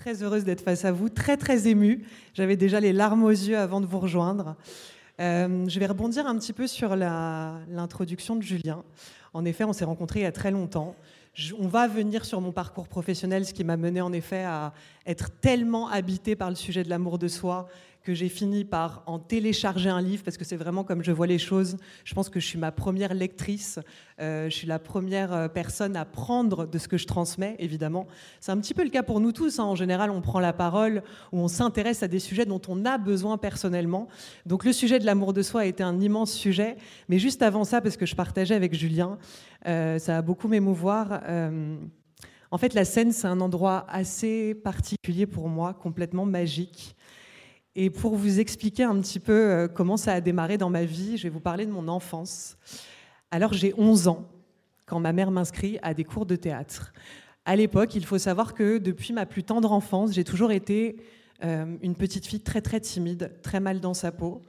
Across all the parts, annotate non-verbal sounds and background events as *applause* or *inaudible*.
Très heureuse d'être face à vous, très très émue. J'avais déjà les larmes aux yeux avant de vous rejoindre. Euh, je vais rebondir un petit peu sur l'introduction de Julien. En effet, on s'est rencontrés il y a très longtemps. on va venir sur mon parcours professionnel, ce qui m'a mené en effet à être tellement habité par le sujet de l'amour de soi que j'ai fini par en télécharger un livre parce que c'est vraiment comme je vois les choses. Je pense que je suis ma première lectrice, euh, je suis la première euh, personne à prendre de ce que je transmets, évidemment. C'est un petit peu le cas pour nous tous. Hein. En général, on prend la parole ou on s'intéresse à des sujets dont on a besoin personnellement. Donc le sujet de l'amour de soi a été un immense sujet. Mais juste avant ça, parce que je partageais avec Julien, euh, ça a beaucoup m'émouvoir. en fait, la scène, c'est un endroit assez particulier pour moi, complètement magique. Et pour vous expliquer un petit peu euh, comment ça a démarré dans ma vie, je vais vous parler de mon enfance. Alors j'ai 11 ans quand ma mère m'inscrit à des cours de théâtre. À l'époque, il faut savoir que depuis ma plus tendre enfance, j'ai toujours été euh, une petite fille très très timide, très mal dans sa peau.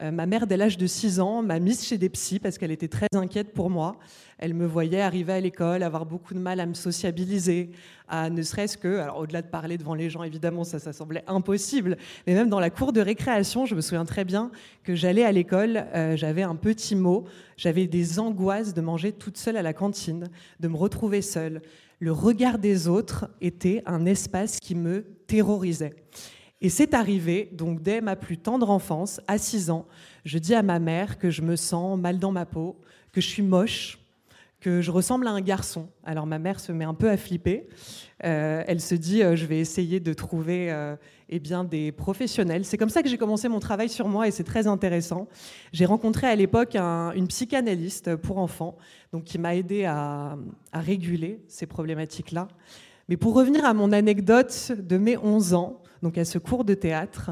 Euh, ma mère, dès l'âge de 6 ans, m'a mise chez des psys parce qu'elle était très inquiète pour moi. Elle me voyait arriver à l'école, avoir beaucoup de mal à me sociabiliser, à ne serait-ce que, alors au-delà de parler devant les gens, évidemment, ça, ça semblait impossible, mais même dans la cour de récréation, je me souviens très bien que j'allais à l'école, euh, j'avais un petit mot, j'avais des angoisses de manger toute seule à la cantine, de me retrouver seule. Le regard des autres était un espace qui me terrorisait. Et c'est arrivé, donc dès ma plus tendre enfance, à 6 ans, je dis à ma mère que je me sens mal dans ma peau, que je suis moche, que je ressemble à un garçon. Alors ma mère se met un peu à flipper. Euh, elle se dit, euh, je vais essayer de trouver euh, eh bien, des professionnels. C'est comme ça que j'ai commencé mon travail sur moi et c'est très intéressant. J'ai rencontré à l'époque une psychanalyste pour enfants, donc qui m'a aidé à, à réguler ces problématiques-là. Mais pour revenir à mon anecdote de mes 11 ans, donc à ce cours de théâtre.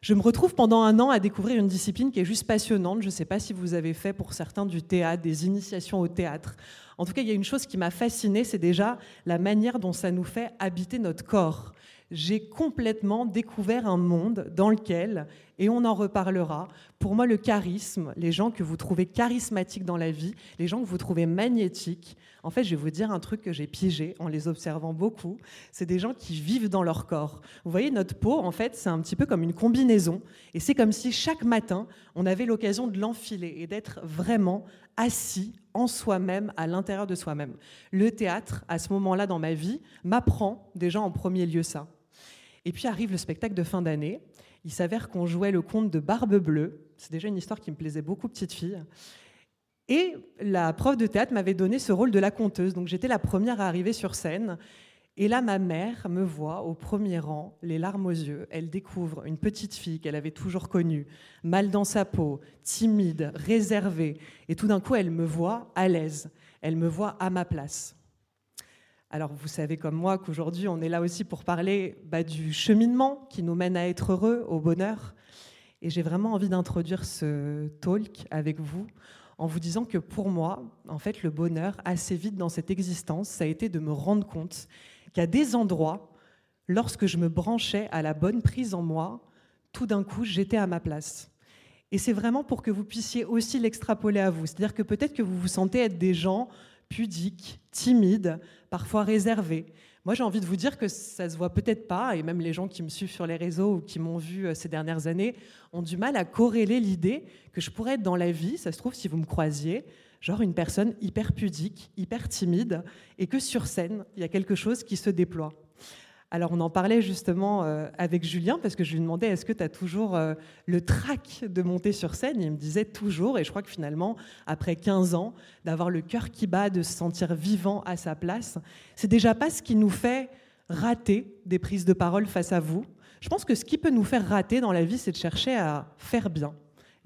Je me retrouve pendant un an à découvrir une discipline qui est juste passionnante. Je ne sais pas si vous avez fait pour certains du théâtre, des initiations au théâtre. En tout cas, il y a une chose qui m'a fascinée, c'est déjà la manière dont ça nous fait habiter notre corps. J'ai complètement découvert un monde dans lequel, et on en reparlera, pour moi le charisme, les gens que vous trouvez charismatiques dans la vie, les gens que vous trouvez magnétiques, en fait, je vais vous dire un truc que j'ai piégé en les observant beaucoup. C'est des gens qui vivent dans leur corps. Vous voyez, notre peau, en fait, c'est un petit peu comme une combinaison. Et c'est comme si chaque matin, on avait l'occasion de l'enfiler et d'être vraiment assis en soi-même, à l'intérieur de soi-même. Le théâtre, à ce moment-là dans ma vie, m'apprend déjà en premier lieu ça. Et puis arrive le spectacle de fin d'année. Il s'avère qu'on jouait le conte de Barbe Bleue. C'est déjà une histoire qui me plaisait beaucoup, petite fille. Et la prof de théâtre m'avait donné ce rôle de la conteuse. Donc j'étais la première à arriver sur scène. Et là, ma mère me voit au premier rang, les larmes aux yeux. Elle découvre une petite fille qu'elle avait toujours connue, mal dans sa peau, timide, réservée. Et tout d'un coup, elle me voit à l'aise. Elle me voit à ma place. Alors, vous savez comme moi qu'aujourd'hui, on est là aussi pour parler bah, du cheminement qui nous mène à être heureux, au bonheur. Et j'ai vraiment envie d'introduire ce talk avec vous en vous disant que pour moi, en fait, le bonheur, assez vite dans cette existence, ça a été de me rendre compte qu'à des endroits, lorsque je me branchais à la bonne prise en moi, tout d'un coup, j'étais à ma place. Et c'est vraiment pour que vous puissiez aussi l'extrapoler à vous. C'est-à-dire que peut-être que vous vous sentez être des gens pudiques, timides, parfois réservés, moi, j'ai envie de vous dire que ça se voit peut-être pas, et même les gens qui me suivent sur les réseaux ou qui m'ont vu euh, ces dernières années ont du mal à corréler l'idée que je pourrais être dans la vie, ça se trouve, si vous me croisiez, genre une personne hyper pudique, hyper timide, et que sur scène, il y a quelque chose qui se déploie. Alors on en parlait justement euh, avec Julien parce que je lui demandais est-ce que tu as toujours euh, le trac de monter sur scène? Il me disait toujours et je crois que finalement après 15 ans d'avoir le cœur qui bat, de se sentir vivant à sa place, c'est déjà pas ce qui nous fait rater des prises de parole face à vous. Je pense que ce qui peut nous faire rater dans la vie c'est de chercher à faire bien.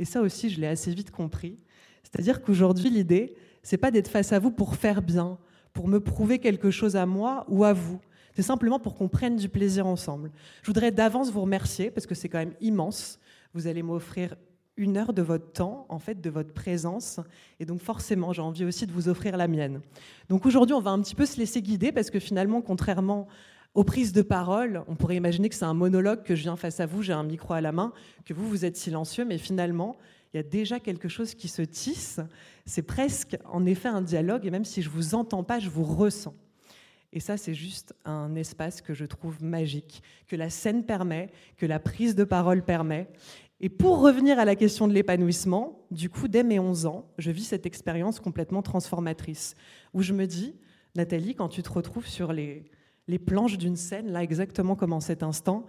Et ça aussi je l'ai assez vite compris. C'est-à-dire qu'aujourd'hui l'idée c'est pas d'être face à vous pour faire bien, pour me prouver quelque chose à moi ou à vous c'est simplement pour qu'on prenne du plaisir ensemble. Je voudrais d'avance vous remercier parce que c'est quand même immense. Vous allez m'offrir une heure de votre temps, en fait, de votre présence. Et donc forcément, j'ai envie aussi de vous offrir la mienne. Donc aujourd'hui, on va un petit peu se laisser guider parce que finalement, contrairement aux prises de parole, on pourrait imaginer que c'est un monologue que je viens face à vous, j'ai un micro à la main, que vous, vous êtes silencieux, mais finalement, il y a déjà quelque chose qui se tisse. C'est presque, en effet, un dialogue, et même si je ne vous entends pas, je vous ressens. Et ça, c'est juste un espace que je trouve magique, que la scène permet, que la prise de parole permet. Et pour revenir à la question de l'épanouissement, du coup, dès mes 11 ans, je vis cette expérience complètement transformatrice, où je me dis, Nathalie, quand tu te retrouves sur les, planches d'une scène, là exactement comme en cet instant,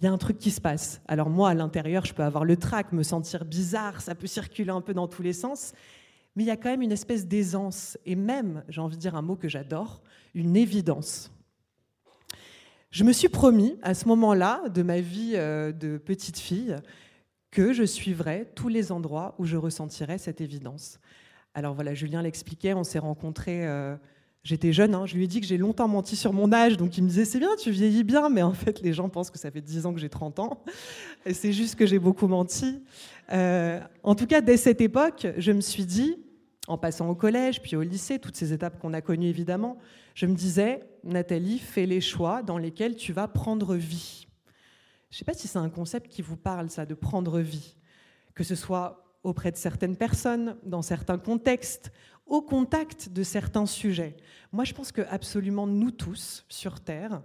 il y a un truc qui se passe. Alors moi, à l'intérieur, je peux avoir le trac, me sentir bizarre, ça peut circuler un peu dans tous les sens, mais il y a quand même une espèce d'aisance, et même, j'ai envie de dire un mot que j'adore, une évidence. Je me suis promis, à ce moment-là de ma vie euh, de petite fille, que je suivrais tous les endroits où je ressentirais cette évidence. Alors voilà, Julien l'expliquait, on s'est rencontrés... Euh, J'étais jeune, hein, je lui ai dit que j'ai longtemps menti sur mon âge, donc il me disait c'est bien, tu vieillis bien, mais en fait les gens pensent que ça fait 10 ans que j'ai 30 ans, c'est juste que j'ai beaucoup menti. Euh, en tout cas, dès cette époque, je me suis dit, en passant au collège, puis au lycée, toutes ces étapes qu'on a connues évidemment, je me disais, Nathalie, fais les choix dans lesquels tu vas prendre vie. Je ne sais pas si c'est un concept qui vous parle, ça, de prendre vie, que ce soit auprès de certaines personnes, dans certains contextes, au contact de certains sujets. Moi, je pense que absolument nous tous, sur Terre,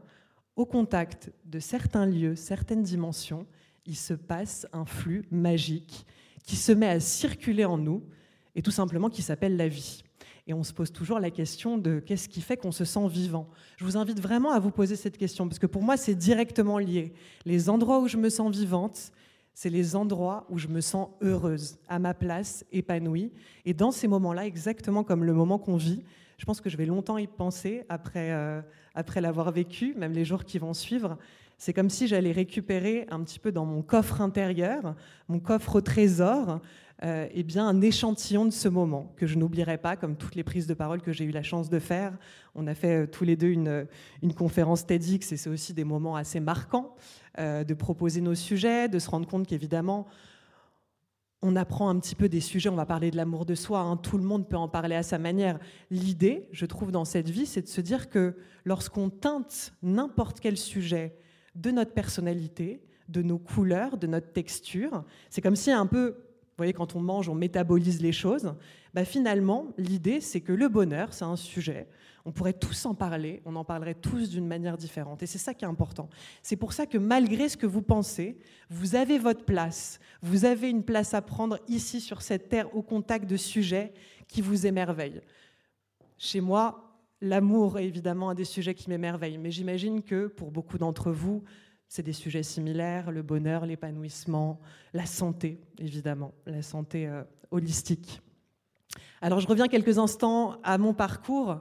au contact de certains lieux, certaines dimensions, il se passe un flux magique qui se met à circuler en nous et tout simplement qui s'appelle la vie. Et on se pose toujours la question de qu'est-ce qui fait qu'on se sent vivant. Je vous invite vraiment à vous poser cette question parce que pour moi, c'est directement lié. Les endroits où je me sens vivante, c'est les endroits où je me sens heureuse, à ma place, épanouie. Et dans ces moments-là, exactement comme le moment qu'on vit, je pense que je vais longtemps y penser après, euh, après l'avoir vécu, même les jours qui vont suivre. C'est comme si j'allais récupérer un petit peu dans mon coffre intérieur, mon coffre au trésor, euh, eh bien, un échantillon de ce moment que je n'oublierai pas, comme toutes les prises de parole que j'ai eu la chance de faire. On a fait euh, tous les deux une, une conférence TEDx et c'est aussi des moments assez marquants euh, de proposer nos sujets, de se rendre compte qu'évidemment, on apprend un petit peu des sujets, on va parler de l'amour de soi, hein, tout le monde peut en parler à sa manière. L'idée, je trouve, dans cette vie, c'est de se dire que lorsqu'on teinte n'importe quel sujet de notre personnalité, de nos couleurs, de notre texture, c'est comme si un peu voyez, quand on mange, on métabolise les choses. Bah, finalement, l'idée, c'est que le bonheur, c'est un sujet. On pourrait tous en parler, on en parlerait tous d'une manière différente. Et c'est ça qui est important. C'est pour ça que malgré ce que vous pensez, vous avez votre place. Vous avez une place à prendre ici sur cette terre au contact de sujets qui vous émerveillent. Chez moi, l'amour est évidemment un des sujets qui m'émerveille, mais j'imagine que pour beaucoup d'entre vous, c'est des sujets similaires, le bonheur, l'épanouissement, la santé, évidemment, la santé euh, holistique. Alors je reviens quelques instants à mon parcours.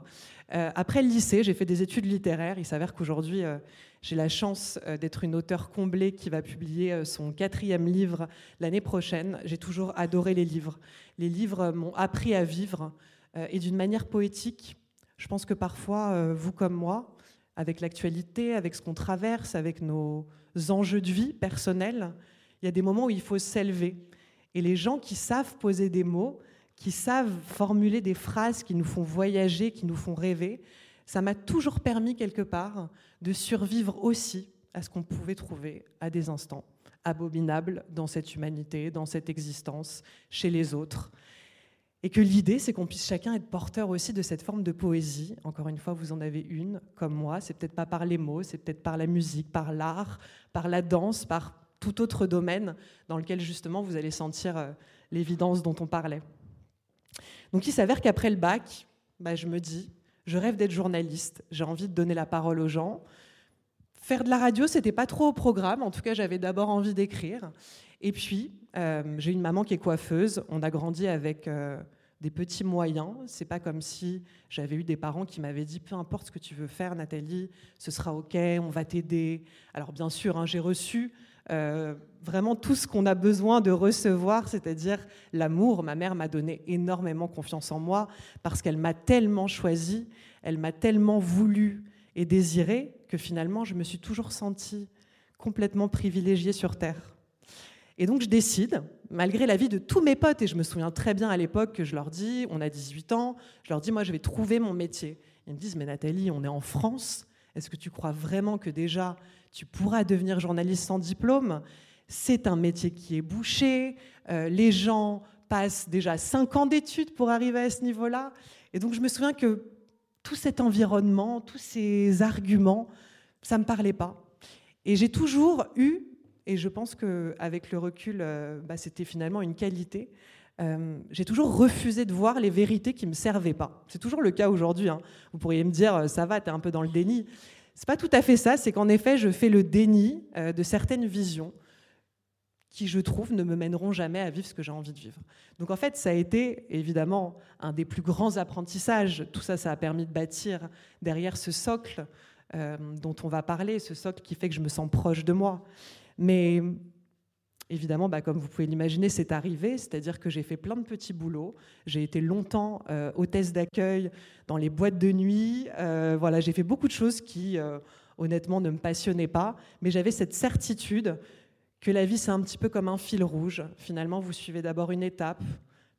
Euh, après le lycée, j'ai fait des études littéraires. Il s'avère qu'aujourd'hui, euh, j'ai la chance d'être une auteure comblée qui va publier son quatrième livre l'année prochaine. J'ai toujours adoré les livres. Les livres m'ont appris à vivre et d'une manière poétique. Je pense que parfois, vous comme moi, avec l'actualité, avec ce qu'on traverse, avec nos enjeux de vie personnels, il y a des moments où il faut s'élever. Et les gens qui savent poser des mots, qui savent formuler des phrases qui nous font voyager, qui nous font rêver, ça m'a toujours permis quelque part de survivre aussi à ce qu'on pouvait trouver à des instants abominables dans cette humanité, dans cette existence, chez les autres. Et que l'idée, c'est qu'on puisse chacun être porteur aussi de cette forme de poésie. Encore une fois, vous en avez une, comme moi. C'est peut-être pas par les mots, c'est peut-être par la musique, par l'art, par la danse, par tout autre domaine dans lequel justement vous allez sentir euh, l'évidence dont on parlait. Donc il s'avère qu'après le bac, bah, je me dis, je rêve d'être journaliste, j'ai envie de donner la parole aux gens. Faire de la radio, c'était pas trop au programme. En tout cas, j'avais d'abord envie d'écrire. Et puis, euh, j'ai une maman qui est coiffeuse. On a grandi avec euh, des petits moyens. C'est pas comme si j'avais eu des parents qui m'avaient dit peu importe ce que tu veux faire, Nathalie, ce sera ok, on va t'aider. Alors bien sûr, hein, j'ai reçu euh, vraiment tout ce qu'on a besoin de recevoir, c'est-à-dire l'amour. Ma mère m'a donné énormément confiance en moi parce qu'elle m'a tellement choisi, elle m'a tellement voulu et désiré que finalement je me suis toujours sentie complètement privilégiée sur Terre. Et donc je décide, malgré l'avis de tous mes potes, et je me souviens très bien à l'époque que je leur dis, on a 18 ans, je leur dis, moi je vais trouver mon métier. Ils me disent, mais Nathalie, on est en France, est-ce que tu crois vraiment que déjà tu pourras devenir journaliste sans diplôme? C'est un métier qui est bouché, euh, les gens passent déjà 5 ans d'études pour arriver à ce niveau-là. Et donc je me souviens que tout cet environnement, tous ces arguments, ça ne me parlait pas. Et j'ai toujours eu, et je pense qu'avec le recul, euh, bah, c'était finalement une qualité, euh, j'ai toujours refusé de voir les vérités qui ne me servaient pas. C'est toujours le cas aujourd'hui. Hein. Vous pourriez me dire, ça va, tu es un peu dans le déni. C'est pas tout à fait ça, c'est qu'en effet, je fais le déni euh, de certaines visions qui, je trouve, ne me mèneront jamais à vivre ce que j'ai envie de vivre. Donc en fait, ça a été évidemment un des plus grands apprentissages. Tout ça, ça a permis de bâtir derrière ce socle euh, dont on va parler, ce socle qui fait que je me sens proche de moi. Mais évidemment, bah, comme vous pouvez l'imaginer, c'est arrivé, c'est-à-dire que j'ai fait plein de petits boulots. J'ai été longtemps euh, hôtesse d'accueil dans les boîtes de nuit. Euh, voilà, j'ai fait beaucoup de choses qui, honnêtement, ne me passionnaient pas, mais j'avais cette certitude que la vie, c'est un petit peu comme un fil rouge. Finalement, vous suivez d'abord une étape,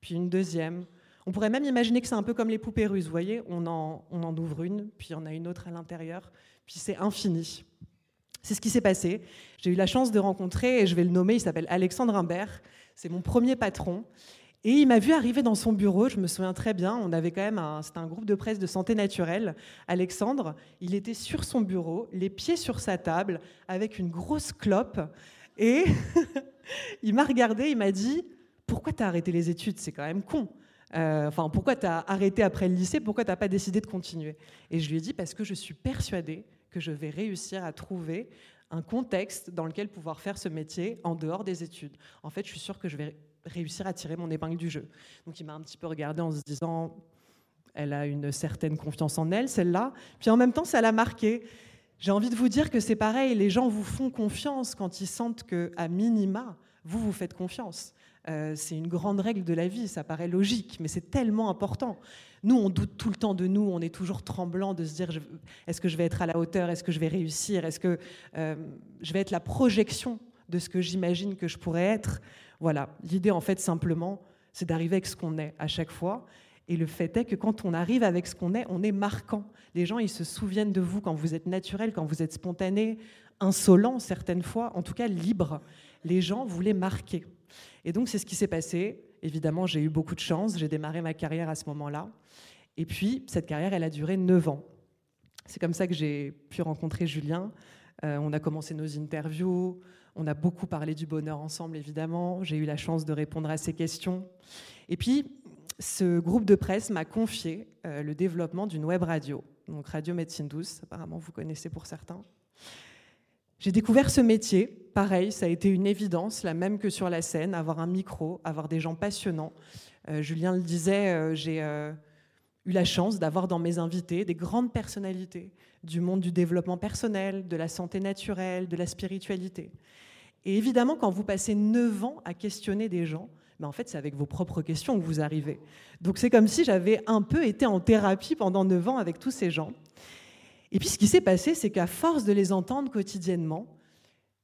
puis une deuxième. On pourrait même imaginer que c'est un peu comme les poupées russes, vous voyez, on en, on en ouvre une, puis on a une autre à l'intérieur, puis c'est infini. C'est ce qui s'est passé. J'ai eu la chance de rencontrer, et je vais le nommer, il s'appelle Alexandre Imbert, c'est mon premier patron. Et il m'a vu arriver dans son bureau, je me souviens très bien, on avait quand même un, c'était un groupe de presse de santé naturelle. Alexandre, il était sur son bureau, les pieds sur sa table, avec une grosse clope, et *laughs* il m'a regardé, il m'a dit Pourquoi tu as arrêté les études? C'est quand même con. Euh, enfin, pourquoi tu as arrêté après le lycée? Pourquoi tu n'as pas décidé de continuer? Et je lui ai dit Parce que je suis persuadée que je vais réussir à trouver un contexte dans lequel pouvoir faire ce métier en dehors des études. En fait, je suis sûre que je vais réussir à tirer mon épingle du jeu. Donc il m'a un petit peu regardé en se disant, elle a une certaine confiance en elle, celle-là. Puis en même temps, ça l'a marqué. J'ai envie de vous dire que c'est pareil, les gens vous font confiance quand ils sentent que, à minima, vous vous faites confiance. Euh, c'est une grande règle de la vie, ça paraît logique, mais c'est tellement important. Nous, on doute tout le temps de nous, on est toujours tremblant de se dire est-ce que je vais être à la hauteur, est-ce que je vais réussir, est-ce que euh, je vais être la projection de ce que j'imagine que je pourrais être. Voilà, l'idée en fait simplement, c'est d'arriver avec ce qu'on est à chaque fois. Et le fait est que quand on arrive avec ce qu'on est, on est marquant. Les gens, ils se souviennent de vous quand vous êtes naturel, quand vous êtes spontané, insolent certaines fois, en tout cas libre. Les gens voulaient marquer. Et donc c'est ce qui s'est passé. Évidemment, j'ai eu beaucoup de chance, j'ai démarré ma carrière à ce moment-là. Et puis, cette carrière, elle a duré 9 ans. C'est comme ça que j'ai pu rencontrer Julien. Euh, on a commencé nos interviews, on a beaucoup parlé du bonheur ensemble, évidemment. J'ai eu la chance de répondre à ses questions. Et puis, ce groupe de presse m'a confié euh, le développement d'une web radio, donc Radio Médecine Douce, apparemment vous connaissez pour certains. J'ai découvert ce métier, pareil, ça a été une évidence, la même que sur la scène, avoir un micro, avoir des gens passionnants. Euh, Julien le disait, euh, j'ai eu la chance d'avoir dans mes invités des grandes personnalités du monde du développement personnel, de la santé naturelle, de la spiritualité. Et évidemment, quand vous passez 9 ans à questionner des gens, ben en fait, c'est avec vos propres questions que vous arrivez. Donc c'est comme si j'avais un peu été en thérapie pendant 9 ans avec tous ces gens. Et puis ce qui s'est passé, c'est qu'à force de les entendre quotidiennement,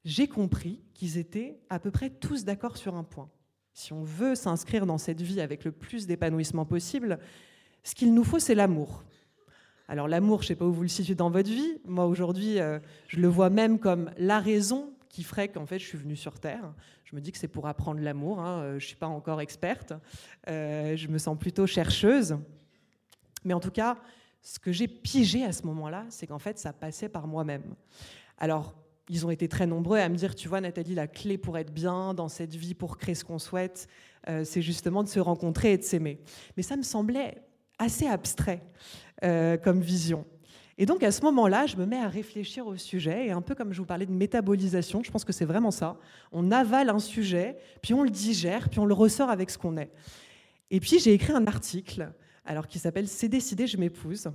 j'ai compris qu'ils étaient à peu près tous d'accord sur un point. Si on veut s'inscrire dans cette vie avec le plus d'épanouissement possible, ce qu'il nous faut, c'est l'amour. Alors l'amour, je ne sais pas où vous le situez dans votre vie. Moi, aujourd'hui, euh, je le vois même comme la raison qui ferait qu'en fait, je suis venue sur Terre. Je me dis que c'est pour apprendre l'amour. Hein. Euh, je ne suis pas encore experte. Euh, je me sens plutôt chercheuse. Mais en tout cas, ce que j'ai pigé à ce moment-là, c'est qu'en fait, ça passait par moi-même. Alors, ils ont été très nombreux à me dire, tu vois, Nathalie, la clé pour être bien dans cette vie, pour créer ce qu'on souhaite, euh, c'est justement de se rencontrer et de s'aimer. Mais ça me semblait assez abstrait comme vision. Et donc à ce moment-là, je me mets à réfléchir au sujet, et un peu comme je vous parlais de métabolisation, je pense que c'est vraiment ça. On avale un sujet, puis on le digère, puis on le ressort avec ce qu'on est. Et puis j'ai écrit un article alors qui s'appelle C'est décidé, je m'épouse.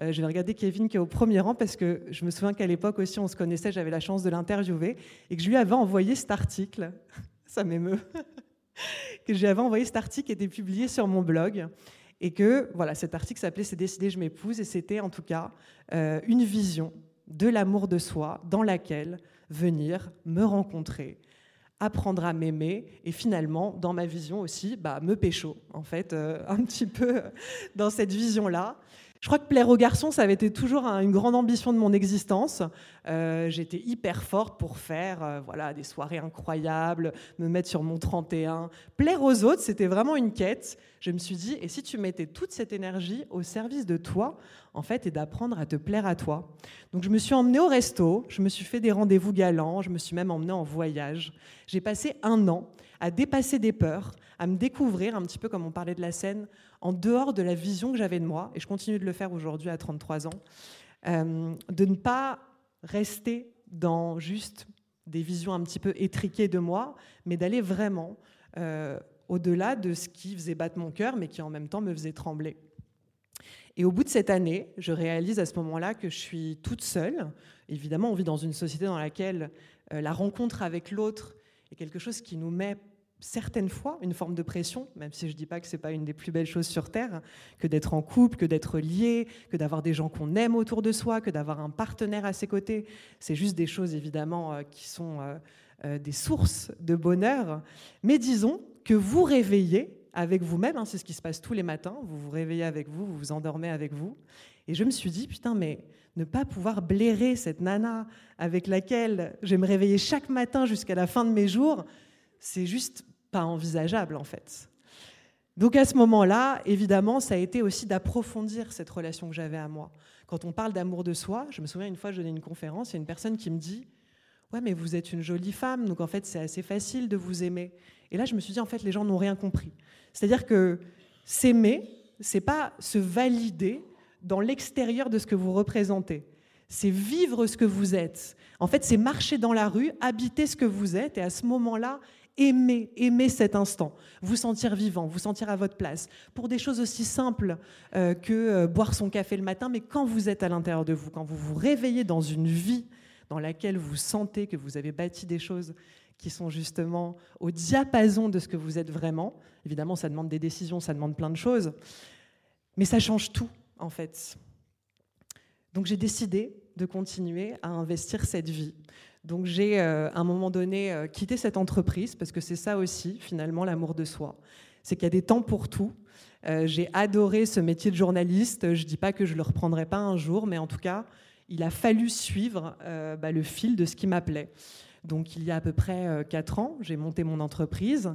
Euh, je vais regarder Kevin qui est au premier rang parce que je me souviens qu'à l'époque aussi on se connaissait, j'avais la chance de l'interviewer et que je lui avais envoyé cet article. *laughs* Ça m'émeut. *laughs* que je lui avais envoyé cet article qui était publié sur mon blog et que voilà, cet article s'appelait C'est décidé, je m'épouse et c'était en tout cas euh, une vision de l'amour de soi dans laquelle venir me rencontrer, apprendre à m'aimer et finalement, dans ma vision aussi, bah, me pécho, en fait, euh, *laughs* un petit peu dans cette vision-là. Je crois que plaire aux garçons, ça avait été toujours une grande ambition de mon existence. Euh, j'étais hyper forte pour faire euh, voilà, des soirées incroyables, me mettre sur mon 31. Plaire aux autres, c'était vraiment une quête. Je me suis dit, et si tu mettais toute cette énergie au service de toi, en fait, et d'apprendre à te plaire à toi. Donc je me suis emmenée au resto, je me suis fait des rendez-vous galants, je me suis même emmenée en voyage. J'ai passé un an à dépasser des peurs, à me découvrir, un petit peu comme on parlait de la scène, en dehors de la vision que j'avais de moi, et je continue de le faire aujourd'hui à 33 ans, euh, de ne pas rester dans juste des visions un petit peu étriquées de moi, mais d'aller vraiment euh, au-delà de ce qui faisait battre mon cœur, mais qui en même temps me faisait trembler. Et au bout de cette année, je réalise à ce moment-là que je suis toute seule. Évidemment, on vit dans une société dans laquelle euh, la rencontre avec l'autre est quelque chose qui nous met certaines fois une forme de pression, même si je ne dis pas que ce n'est pas une des plus belles choses sur Terre, que d'être en couple, que d'être lié, que d'avoir des gens qu'on aime autour de soi, que d'avoir un partenaire à ses côtés. C'est juste des choses évidemment euh, qui sont euh, des sources de bonheur. Mais disons que vous réveillez avec vous-même, hein, c'est ce qui se passe tous les matins, vous vous réveillez avec vous, vous vous endormez avec vous. Et je me suis dit, putain, mais ne pas pouvoir blairer cette nana avec laquelle je vais me réveiller chaque matin jusqu'à la fin de mes jours, c'est juste pas envisageable en fait. Donc à ce moment-là, évidemment, ça a été aussi d'approfondir cette relation que j'avais à moi. Quand on parle d'amour de soi, je me souviens une fois, je donnais une conférence, il y a une personne qui me dit Ouais, mais vous êtes une jolie femme, donc en fait, c'est assez facile de vous aimer. Et là, je me suis dit En fait, les gens n'ont rien compris. C'est-à-dire que s'aimer, c'est pas se valider dans l'extérieur de ce que vous représentez. C'est vivre ce que vous êtes. En fait, c'est marcher dans la rue, habiter ce que vous êtes, et à ce moment-là, aimer, aimer cet instant, vous sentir vivant, vous sentir à votre place, pour des choses aussi simples euh, que euh, boire son café le matin, mais quand vous êtes à l'intérieur de vous, quand vous vous réveillez dans une vie dans laquelle vous sentez que vous avez bâti des choses qui sont justement au diapason de ce que vous êtes vraiment. Évidemment, ça demande des décisions, ça demande plein de choses, mais ça change tout, en fait. Donc j'ai décidé de continuer à investir cette vie. Donc j'ai, euh, à un moment donné, euh, quitté cette entreprise, parce que c'est ça aussi, finalement, l'amour de soi. C'est qu'il y a des temps pour tout. Euh, j'ai adoré ce métier de journaliste. Je ne dis pas que je le reprendrai pas un jour, mais en tout cas, il a fallu suivre bah, le fil de ce qui m'appelait. Donc il y a à peu près 4 ans, j'ai monté mon entreprise.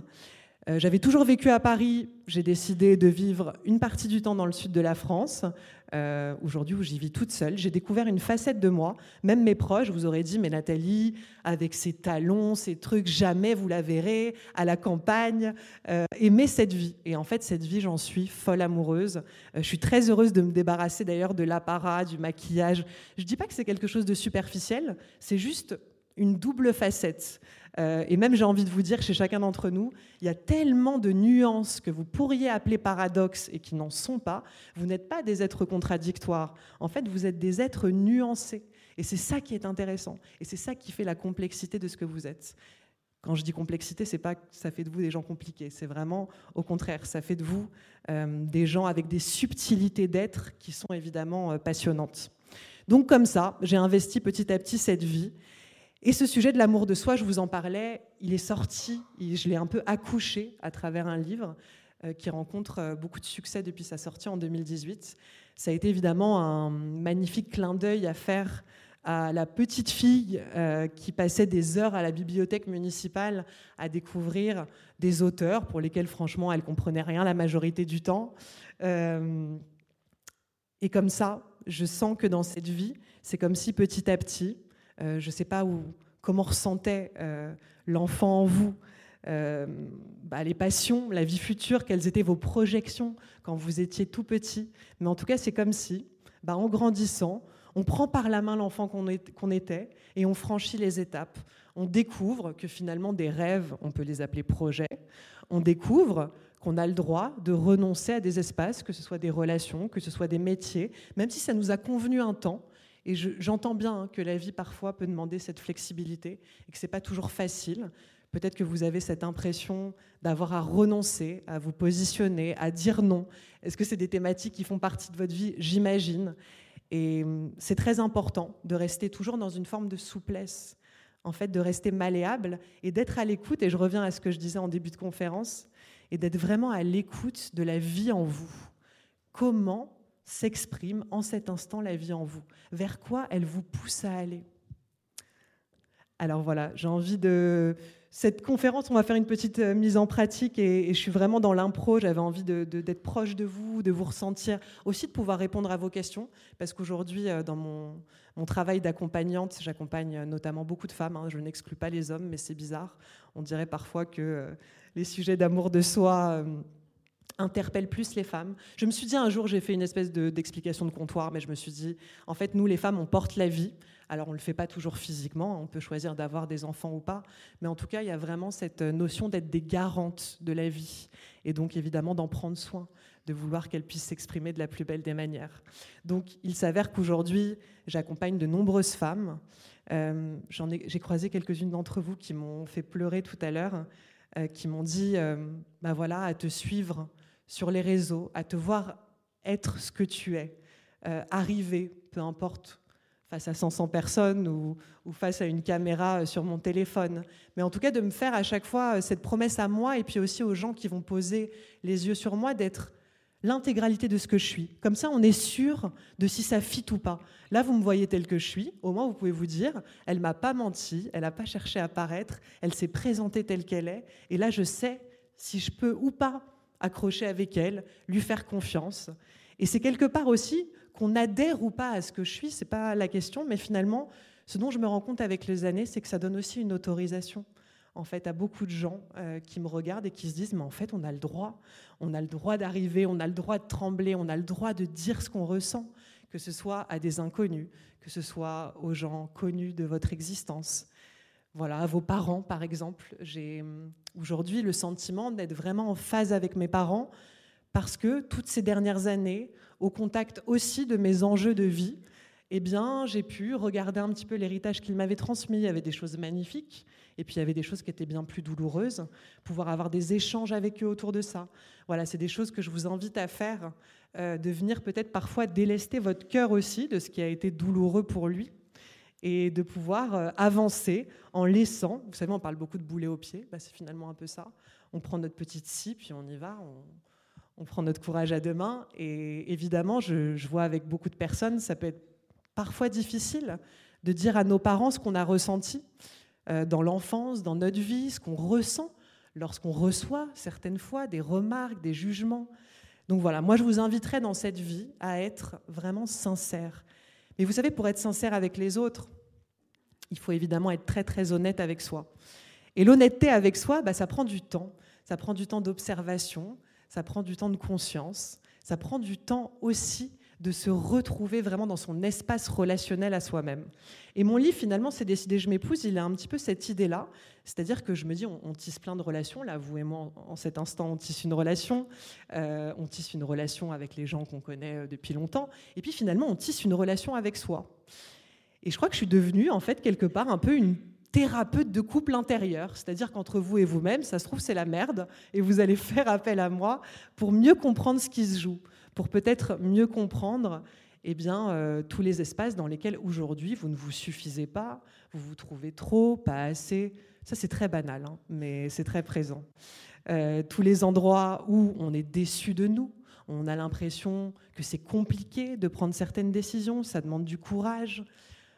J'avais toujours vécu à Paris. J'ai décidé de vivre une partie du temps dans le sud de la France. Euh, aujourd'hui, où j'y vis toute seule, j'ai découvert une facette de moi. Même mes proches vous auraient dit, mais Nathalie, avec ses talons, ses trucs, jamais vous la verrez à la campagne. Euh, aimer cette vie. Et en fait, cette vie, j'en suis folle amoureuse. je suis très heureuse de me débarrasser d'ailleurs de l'apparat, du maquillage. Je dis pas que c'est quelque chose de superficiel. C'est juste une double facette. Euh, et même j'ai envie de vous dire, chez chacun d'entre nous, il y a tellement de nuances que vous pourriez appeler paradoxes et qui n'en sont pas. Vous n'êtes pas des êtres contradictoires. En fait, vous êtes des êtres nuancés. Et c'est ça qui est intéressant. Et c'est ça qui fait la complexité de ce que vous êtes. Quand je dis complexité, c'est pas que ça fait de vous des gens compliqués. C'est vraiment au contraire, ça fait de vous euh, des gens avec des subtilités d'être qui sont évidemment euh, passionnantes. Donc comme ça, j'ai investi petit à petit cette vie et ce sujet de l'amour de soi, je vous en parlais, il est sorti, je l'ai un peu accouché à travers un livre euh, qui rencontre euh, beaucoup de succès depuis sa sortie en 2018. Ça a été évidemment un magnifique clin d'œil à faire à la petite fille euh, qui passait des heures à la bibliothèque municipale à découvrir des auteurs pour lesquels franchement elle comprenait rien la majorité du temps. et comme ça, je sens que dans cette vie, c'est comme si petit à petit, je ne sais pas où, comment ressentait euh, l'enfant en vous, euh, bah, les passions, la vie future, quelles étaient vos projections quand vous étiez tout petit. Mais en tout cas, c'est comme si, bah, en grandissant, on prend par la main l'enfant qu'on était et on franchit les étapes. On découvre que finalement des rêves, on peut les appeler projets, on découvre qu'on a le droit de renoncer à des espaces, que ce soit des relations, que ce soit des métiers, même si ça nous a convenu un temps, et j'entends bien que la vie parfois peut demander cette flexibilité et que ce n'est pas toujours facile. Peut-être que vous avez cette impression d'avoir à renoncer, à vous positionner, à dire non. Est-ce que c'est des thématiques qui font partie de votre vie? J'imagine. Et hum, c'est très important de rester toujours dans une forme de souplesse, en fait, de rester malléable et d'être à l'écoute. Et je reviens à ce que je disais en début de conférence, et d'être vraiment à l'écoute de la vie en vous. Comment s'exprime en cet instant la vie en vous Vers quoi elle vous pousse à aller Alors voilà, j'ai envie de... Cette conférence, on va faire une petite euh, mise en pratique et, je suis vraiment dans l'impro. J'avais envie d'être proche de vous, de vous ressentir, aussi de pouvoir répondre à vos questions, parce qu'aujourd'hui, euh, dans mon, travail d'accompagnante, j'accompagne notamment beaucoup de femmes. Hein. je n'exclus pas les hommes, mais c'est bizarre. On dirait parfois que euh, les sujets d'amour de soi interpellent plus les femmes. Je me suis dit un jour, j'ai fait une espèce d'explication de comptoir, mais je me suis dit, en fait, nous, les femmes, on porte la vie. Alors on ne le fait pas toujours physiquement, on peut choisir d'avoir des enfants ou pas, mais en tout cas il y a vraiment cette notion d'être des garantes de la vie et donc évidemment d'en prendre soin, de vouloir qu'elle puisse s'exprimer de la plus belle des manières. Donc il s'avère qu'aujourd'hui j'accompagne de nombreuses femmes. Euh, j'ai croisé quelques-unes d'entre vous qui m'ont fait pleurer tout à l'heure, euh, qui m'ont dit, euh, bah voilà, à te suivre sur les réseaux, à te voir être ce que tu es, arriver, peu importe face à 500 personnes ou, face à une caméra euh, sur mon téléphone. Mais en tout cas, de me faire à chaque fois euh, cette promesse à moi et puis aussi aux gens qui vont poser les yeux sur moi d'être l'intégralité de ce que je suis. Comme ça, on est sûr de si ça fit ou pas. Là, vous me voyez tel que je suis. Au moins, vous pouvez vous dire, elle m'a pas menti, elle n'a pas cherché à paraître, elle s'est présentée telle qu'elle est. Et là, je sais si je peux ou pas accrocher avec elle, lui faire confiance. Et c'est quelque part aussi qu'on adhère ou pas à ce que je suis, c'est pas la question, mais finalement, ce dont je me rends compte avec les années, c'est que ça donne aussi une autorisation en fait à beaucoup de gens euh, qui me regardent et qui se disent mais en fait on a le droit, on a le droit d'arriver, on a le droit de trembler, on a le droit de dire ce qu'on ressent, que ce soit à des inconnus, que ce soit aux gens connus de votre existence. Voilà, à vos parents par exemple, j'ai hum, aujourd'hui le sentiment d'être vraiment en phase avec mes parents parce que toutes ces dernières années, au contact aussi de mes enjeux de vie, eh bien, j'ai pu regarder un petit peu l'héritage qu'ils m'avaient transmis. Il y avait des choses magnifiques, et puis il y avait des choses qui étaient bien plus douloureuses. Pouvoir avoir des échanges avec eux autour de ça. Voilà, c'est des choses que je vous invite à faire, euh, de venir peut-être parfois délester votre cœur aussi de ce qui a été douloureux pour lui, et de pouvoir euh, avancer en laissant. Vous savez, on parle beaucoup de boulet au pied, bah, c'est finalement un peu ça. On prend notre petite scie, puis on y va. On prend notre courage à deux mains. Et évidemment, je, vois avec beaucoup de personnes, ça peut être parfois difficile de dire à nos parents ce qu'on a ressenti euh, dans l'enfance, dans notre vie, ce qu'on ressent lorsqu'on reçoit certaines fois des remarques, des jugements. Donc voilà, moi je vous inviterai dans cette vie à être vraiment sincère. Mais vous savez, pour être sincère avec les autres, il faut évidemment être très très honnête avec soi. Et l'honnêteté avec soi, bah, ça prend du temps. Ça prend du temps d'observation, ça prend du temps de conscience, ça prend du temps aussi de se retrouver vraiment dans son espace relationnel à soi-même. Et mon livre, finalement, c'est Décider, je m'épouse, il a un petit peu cette idée-là. C'est-à-dire que je me dis, on, tisse plein de relations. Là, vous et moi, en, cet instant, on tisse une relation. Euh, on tisse une relation avec les gens qu'on connaît euh, depuis longtemps. Et puis finalement, on tisse une relation avec soi. Et je crois que je suis devenue, en fait, quelque part, un peu une thérapeute de couple intérieur, c'est-à-dire qu'entre vous et vous-même, ça se trouve, c'est la merde, et vous allez faire appel à moi pour mieux comprendre ce qui se joue, pour peut-être mieux comprendre eh bien, euh, tous les espaces dans lesquels aujourd'hui vous ne vous suffisez pas, vous vous trouvez trop, pas assez. Ça, c'est très banal, hein, mais c'est très présent. Euh, tous les endroits où on est déçu de nous, on a l'impression que c'est compliqué de prendre certaines décisions, ça demande du courage,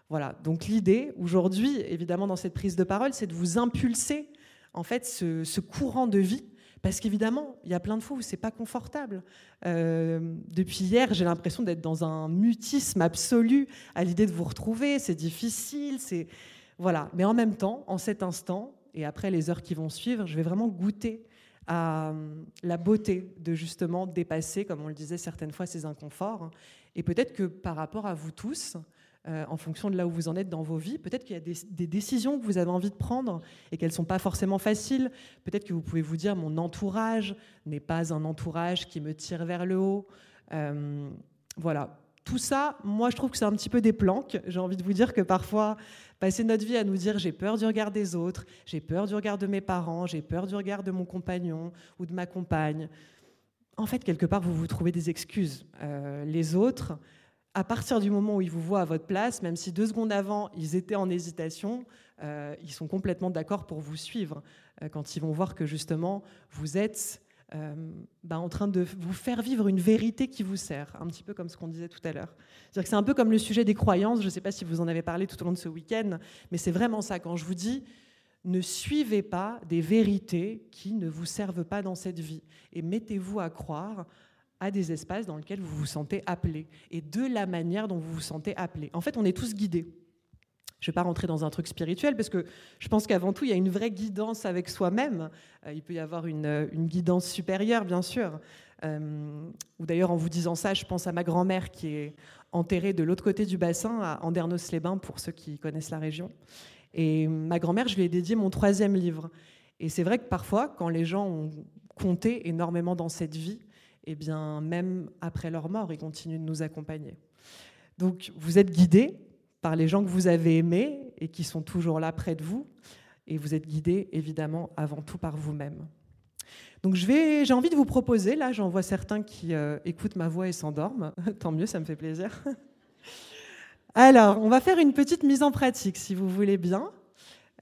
voilà, donc l'idée aujourd'hui, évidemment, dans cette prise de parole, c'est de vous impulser en fait ce, courant de vie. Parce qu'évidemment, il y a plein de fois où c'est pas confortable. Euh, depuis hier, j'ai l'impression d'être dans un mutisme absolu à l'idée de vous retrouver. C'est difficile, c'est voilà. Mais en même temps, en cet instant et après les heures qui vont suivre, je vais vraiment goûter à euh, la beauté de justement dépasser, comme on le disait certaines fois, ces inconforts. Et peut-être que par rapport à vous tous, euh, en fonction de là où vous en êtes dans vos vies. Peut-être qu'il y a des, décisions que vous avez envie de prendre et qu'elles ne sont pas forcément faciles. Peut-être que vous pouvez vous dire mon entourage n'est pas un entourage qui me tire vers le haut. Euh, voilà. Tout ça, moi, je trouve que c'est un petit peu des planques. J'ai envie de vous dire que parfois, passer notre vie à nous dire j'ai peur du regard des autres, j'ai peur du regard de mes parents, j'ai peur du regard de mon compagnon ou de ma compagne. En fait, quelque part, vous vous trouvez des excuses. Euh, les autres, à partir du moment où ils vous voient à votre place, même si deux secondes avant, ils étaient en hésitation, euh, ils sont complètement d'accord pour vous suivre euh, quand ils vont voir que justement, vous êtes euh, bah, en train de vous faire vivre une vérité qui vous sert, un petit peu comme ce qu'on disait tout à l'heure. C'est-à-dire que c'est un peu comme le sujet des croyances, je ne sais pas si vous en avez parlé tout au long de ce week-end, mais c'est vraiment ça, quand je vous dis ne suivez pas des vérités qui ne vous servent pas dans cette vie et mettez-vous à croire à des espaces dans lesquels vous vous sentez appelé et de la manière dont vous vous sentez appelé. En fait, on est tous guidés. Je ne vais pas rentrer dans un truc spirituel parce que je pense qu'avant tout, il y a une vraie guidance avec soi-même. Euh, il peut y avoir une, guidance supérieure, bien sûr. Euh, ou d'ailleurs, en vous disant ça, je pense à ma grand-mère qui est enterrée de l'autre côté du bassin, à Andernos-les-Bains, pour ceux qui connaissent la région. Et ma grand-mère, je lui ai dédié mon troisième livre. Et c'est vrai que parfois, quand les gens ont compté énormément dans cette vie, eh bien, même après leur mort, ils continuent de nous accompagner. Donc, vous êtes guidés par les gens que vous avez aimés et qui sont toujours là près de vous. Et vous êtes guidés, évidemment, avant tout par vous-même. Donc, j'ai envie de vous proposer, là, j'en vois certains qui euh, écoutent ma voix et s'endorment. *laughs* Tant mieux, ça me fait plaisir. *laughs* Alors, on va faire une petite mise en pratique, si vous voulez bien.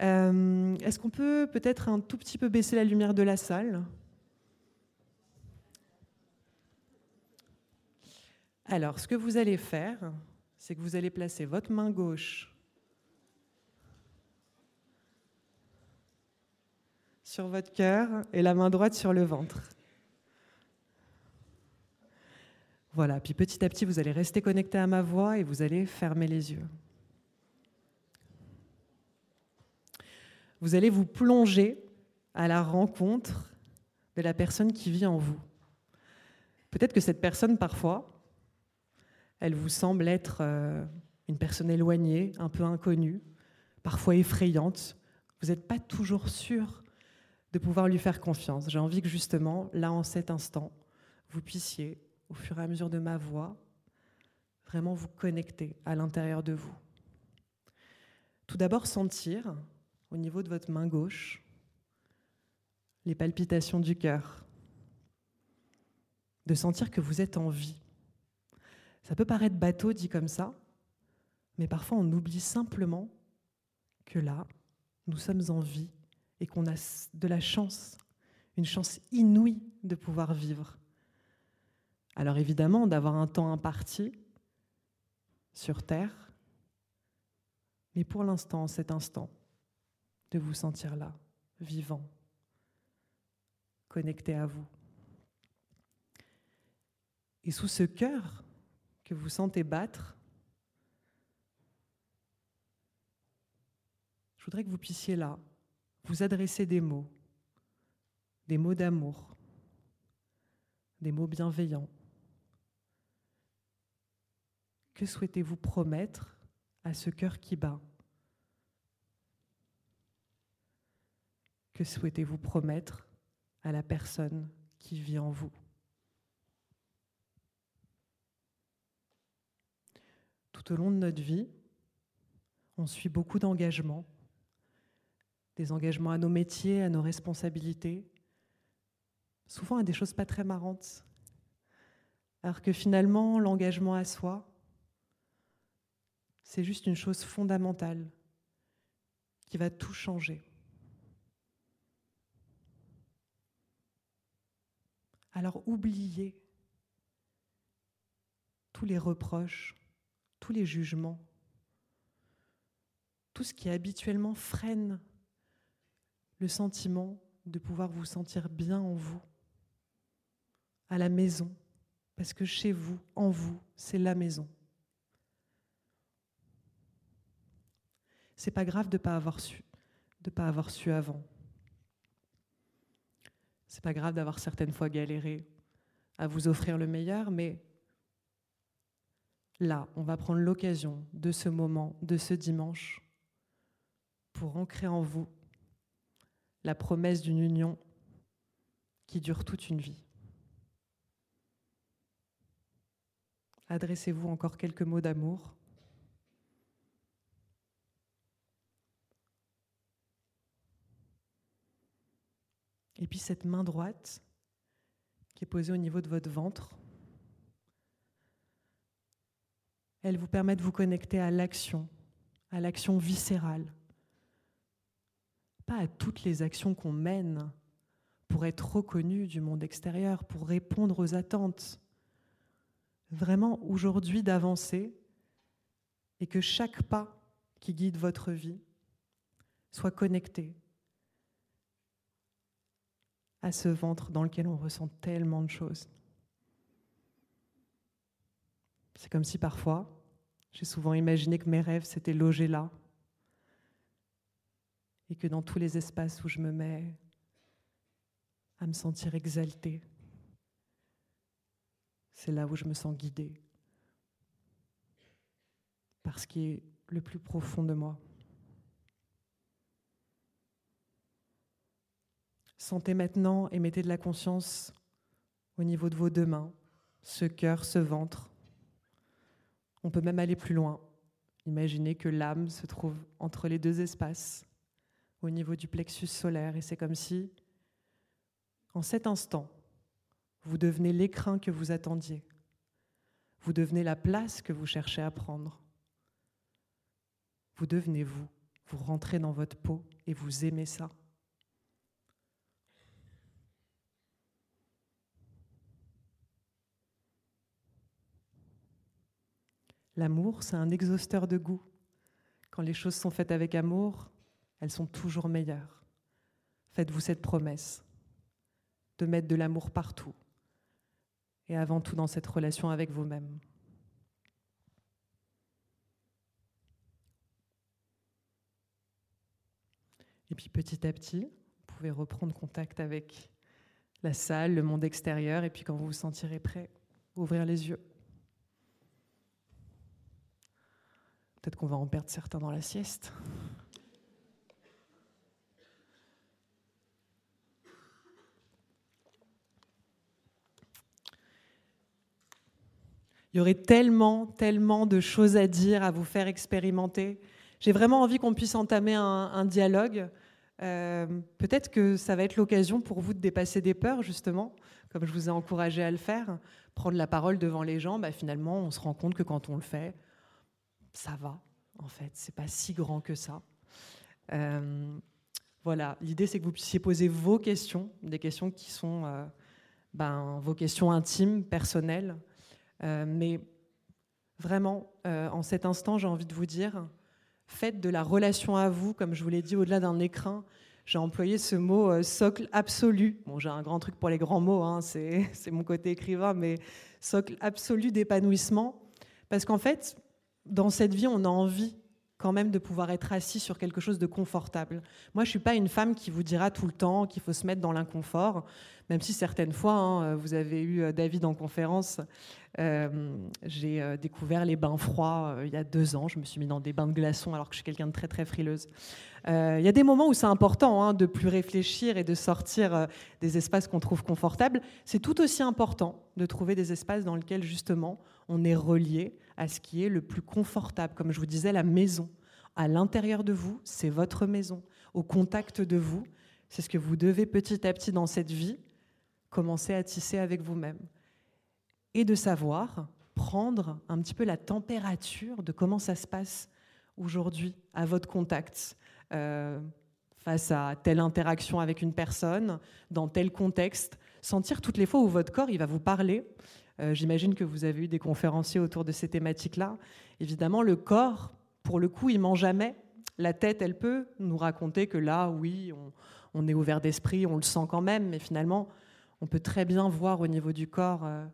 Euh, est-ce qu'on peut peut-être un tout petit peu baisser la lumière de la salle? Alors, ce que vous allez faire, c'est que vous allez placer votre main gauche sur votre cœur et la main droite sur le ventre. Voilà, puis petit à petit, vous allez rester connecté à ma voix et vous allez fermer les yeux. Vous allez vous plonger à la rencontre de la personne qui vit en vous. Peut-être que cette personne, parfois, elle vous semble être euh, une personne éloignée, un peu inconnue, parfois effrayante. Vous n'êtes pas toujours sûr de pouvoir lui faire confiance. J'ai envie que justement, là, en cet instant, vous puissiez au fur et à mesure de ma voix, vraiment vous connecter à l'intérieur de vous. Tout d'abord, sentir au niveau de votre main gauche les palpitations du cœur, de sentir que vous êtes en vie. Ça peut paraître bateau dit comme ça, mais parfois on oublie simplement que là, nous sommes en vie et qu'on a de la chance, une chance inouïe de pouvoir vivre. Alors évidemment, d'avoir un temps imparti sur Terre, mais pour l'instant, cet instant, de vous sentir là, vivant, connecté à vous. Et sous ce cœur que vous sentez battre, je voudrais que vous puissiez là vous adresser des mots, des mots d'amour, des mots bienveillants, que souhaitez-vous promettre à ce cœur qui bat? Que souhaitez-vous promettre à la personne qui vit en vous? Tout au long de notre vie, on suit beaucoup d'engagements, des engagements à nos métiers, à nos responsabilités, souvent à des choses pas très marrantes. Alors que finalement, l'engagement à soi, c'est juste une chose fondamentale qui va tout changer. Alors oubliez tous les reproches, tous les jugements, tout ce qui habituellement freine le sentiment de pouvoir vous sentir bien en vous, à la maison, parce que chez vous, en vous, c'est la maison. c'est pas grave de pas avoir su, de pas avoir su avant. C'est pas grave d'avoir certaines fois galéré à vous offrir le meilleur, mais là, on va prendre l'occasion de ce moment, de ce dimanche, pour ancrer en vous la promesse d'une union qui dure toute une vie. Adressez-vous encore quelques mots d'amour. Et puis cette main droite qui est posée au niveau de votre ventre, elle vous permet de vous connecter à l'action, à l'action viscérale. Pas à toutes les actions qu'on mène pour être reconnu du monde extérieur, pour répondre aux attentes. Vraiment aujourd'hui d'avancer et que chaque pas qui guide votre vie soit connecté à ce ventre dans lequel on ressent tellement de choses. C'est comme si parfois, j'ai souvent imaginé que mes rêves s'étaient logés là, et que dans tous les espaces où je me mets à me sentir exaltée. C'est là où je me sens guidée par ce qui est le plus profond de moi. Sentez maintenant et mettez de la conscience au niveau de vos deux mains, ce cœur, ce ventre. On peut même aller plus loin. Imaginez que l'âme se trouve entre les deux espaces, au niveau du plexus solaire, et c'est comme si en cet instant, vous devenez l'écrin que vous attendiez. Vous devenez la place que vous cherchez à prendre. Vous devenez vous. Vous rentrez dans votre peau et vous aimez ça. L'amour, c'est un exhausteur de goût. Quand les choses sont faites avec amour, elles sont toujours meilleures. Faites-vous cette promesse de mettre de l'amour partout, et avant tout dans cette relation avec vous-même. Et puis petit à petit, vous pouvez reprendre contact avec la salle, le monde extérieur, et puis quand vous vous sentirez prêt, ouvrir les yeux. Peut-être qu'on va en perdre certains dans la sieste. Il y aurait tellement, tellement de choses à dire, à vous faire expérimenter. J'ai vraiment envie qu'on puisse entamer un, dialogue. Euh, peut-être que ça va être l'occasion pour vous de dépasser des peurs, justement, comme je vous ai encouragé à le faire. Prendre la parole devant les gens, bah, finalement, on se rend compte que quand on le fait, ça va, en fait. C'est pas si grand que ça. Euh, voilà, l'idée, c'est que vous puissiez poser vos questions, des questions qui sont euh, ben, vos questions intimes, personnelles. Euh, mais vraiment, en cet instant, j'ai envie de vous dire, faites de la relation à vous, comme je vous l'ai dit, au-delà d'un écrin. J'ai employé ce mot socle absolu. Bon, j'ai un grand truc pour les grands mots, hein, c'est *laughs* mon côté écrivain, mais socle absolu d'épanouissement. Parce qu'en fait, dans cette vie, on a envie quand même de pouvoir être assis sur quelque chose de confortable. Moi, je suis pas une femme qui vous dira tout le temps qu'il faut se mettre dans l'inconfort, même si certaines fois, hein, vous avez eu euh, David en conférence. Euh, j'ai euh, découvert les bains froids il y a deux ans. Je me suis mis dans des bains de glaçons alors que je suis quelqu'un de très très frileuse. Il y a des moments où c'est important hein, de plus réfléchir et de sortir des espaces qu'on trouve confortables. C'est tout aussi important de trouver des espaces dans lesquels justement on est relié à ce qui est le plus confortable. Comme je vous disais, la maison. À l'intérieur de vous, c'est votre maison. Au contact de vous, c'est ce que vous devez petit à petit dans cette vie commencer à tisser avec vous-même. Et de savoir prendre un petit peu la température de comment ça se passe aujourd'hui à votre contact. Euh, face à telle interaction avec une personne, dans tel contexte, sentir toutes les fois où votre corps il va vous parler, j'imagine que vous avez eu des conférenciers autour de ces thématiques-là. Évidemment, le corps, pour le coup, il ment jamais. La tête, elle peut nous raconter que là, oui, on, est ouvert d'esprit, on le sent quand même, mais finalement, on peut très bien voir au niveau du corps euh,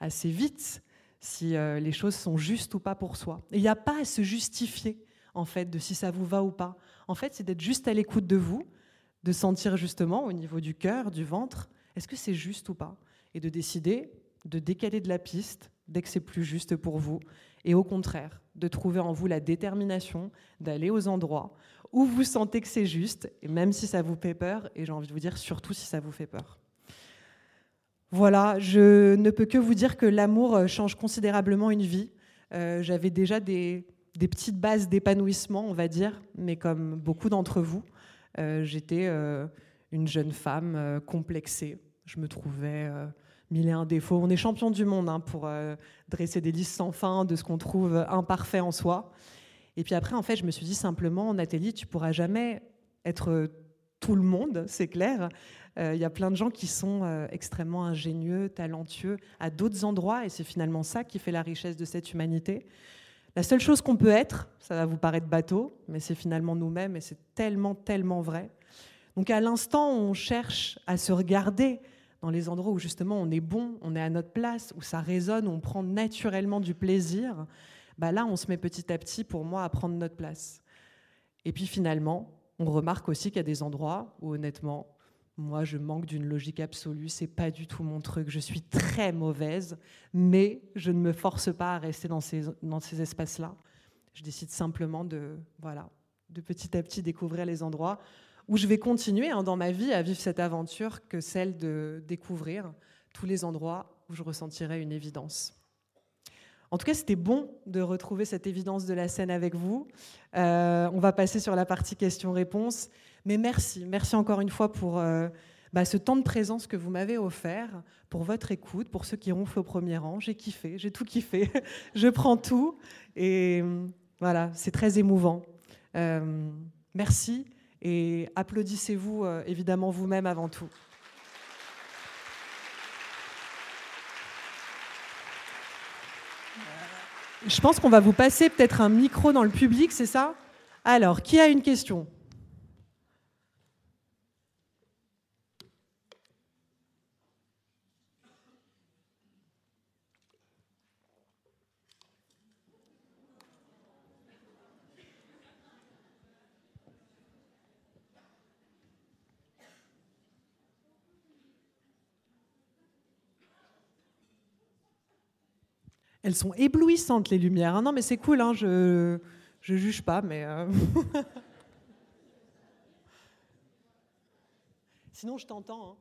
assez vite si euh, les choses sont justes ou pas pour soi. Il n'y a pas à se justifier, en fait, de si ça vous va ou pas. En fait, c'est d'être juste à l'écoute de vous, de sentir justement au niveau du cœur, du ventre, est-ce que c'est juste ou pas? Et de décider de décaler de la piste dès que c'est plus juste pour vous, et au contraire, de trouver en vous la détermination d'aller aux endroits où vous sentez que c'est juste, et même si ça vous fait peur, et j'ai envie de vous dire surtout si ça vous fait peur. Voilà, je ne peux que vous dire que l'amour change considérablement une vie. Euh, j'avais déjà des, petites bases d'épanouissement, on va dire, mais comme beaucoup d'entre vous, euh, j'étais euh, une jeune femme complexée. Je me trouvais mille et un défauts. On est champion du monde hein, pour euh, dresser des listes sans fin de ce qu'on trouve imparfait en soi. Et puis après, en fait, je me suis dit simplement, Nathalie, tu pourras jamais être tout le monde, c'est clair. Il y a plein de gens qui sont extrêmement ingénieux, talentueux à d'autres endroits, et c'est finalement ça qui fait la richesse de cette humanité. La seule chose qu'on peut être, ça va vous paraître bateau, mais c'est finalement nous-mêmes, et c'est tellement, tellement vrai. Donc à l'instant, on cherche à se regarder dans les endroits où justement on est bon, on est à notre place, où ça résonne, où on prend naturellement du plaisir. Bah là, on se met petit à petit, pour moi, à prendre notre place. Et puis finalement, on remarque aussi qu'il y a des endroits où honnêtement, moi, je manque d'une logique absolue, c'est pas du tout mon truc, je suis très mauvaise, mais je ne me force pas à rester dans ces, dans ces espaces-là. Je décide simplement de, voilà, de petit à petit découvrir les endroits où je vais continuer hein, dans ma vie à vivre cette aventure que celle de découvrir tous les endroits où je ressentirai une évidence. En tout cas, c'était bon de retrouver cette évidence de la scène avec vous. Euh, on va passer sur la partie questions-réponses. Mais merci, merci encore une fois pour euh, bah, ce temps de présence que vous m'avez offert, pour votre écoute, pour ceux qui ronflent au premier rang. J'ai kiffé, j'ai tout kiffé. *laughs* je prends tout. Et voilà, c'est très émouvant. Euh, merci et applaudissez-vous euh, évidemment vous-même avant tout. Je pense qu'on va vous passer peut-être un micro dans le public, c'est ça? Alors, qui a une question? Elles sont éblouissantes, les lumières. Ah non, mais c'est cool, hein, je ne juge pas, mais... Euh, *laughs* Sinon, je t'entends. Hein.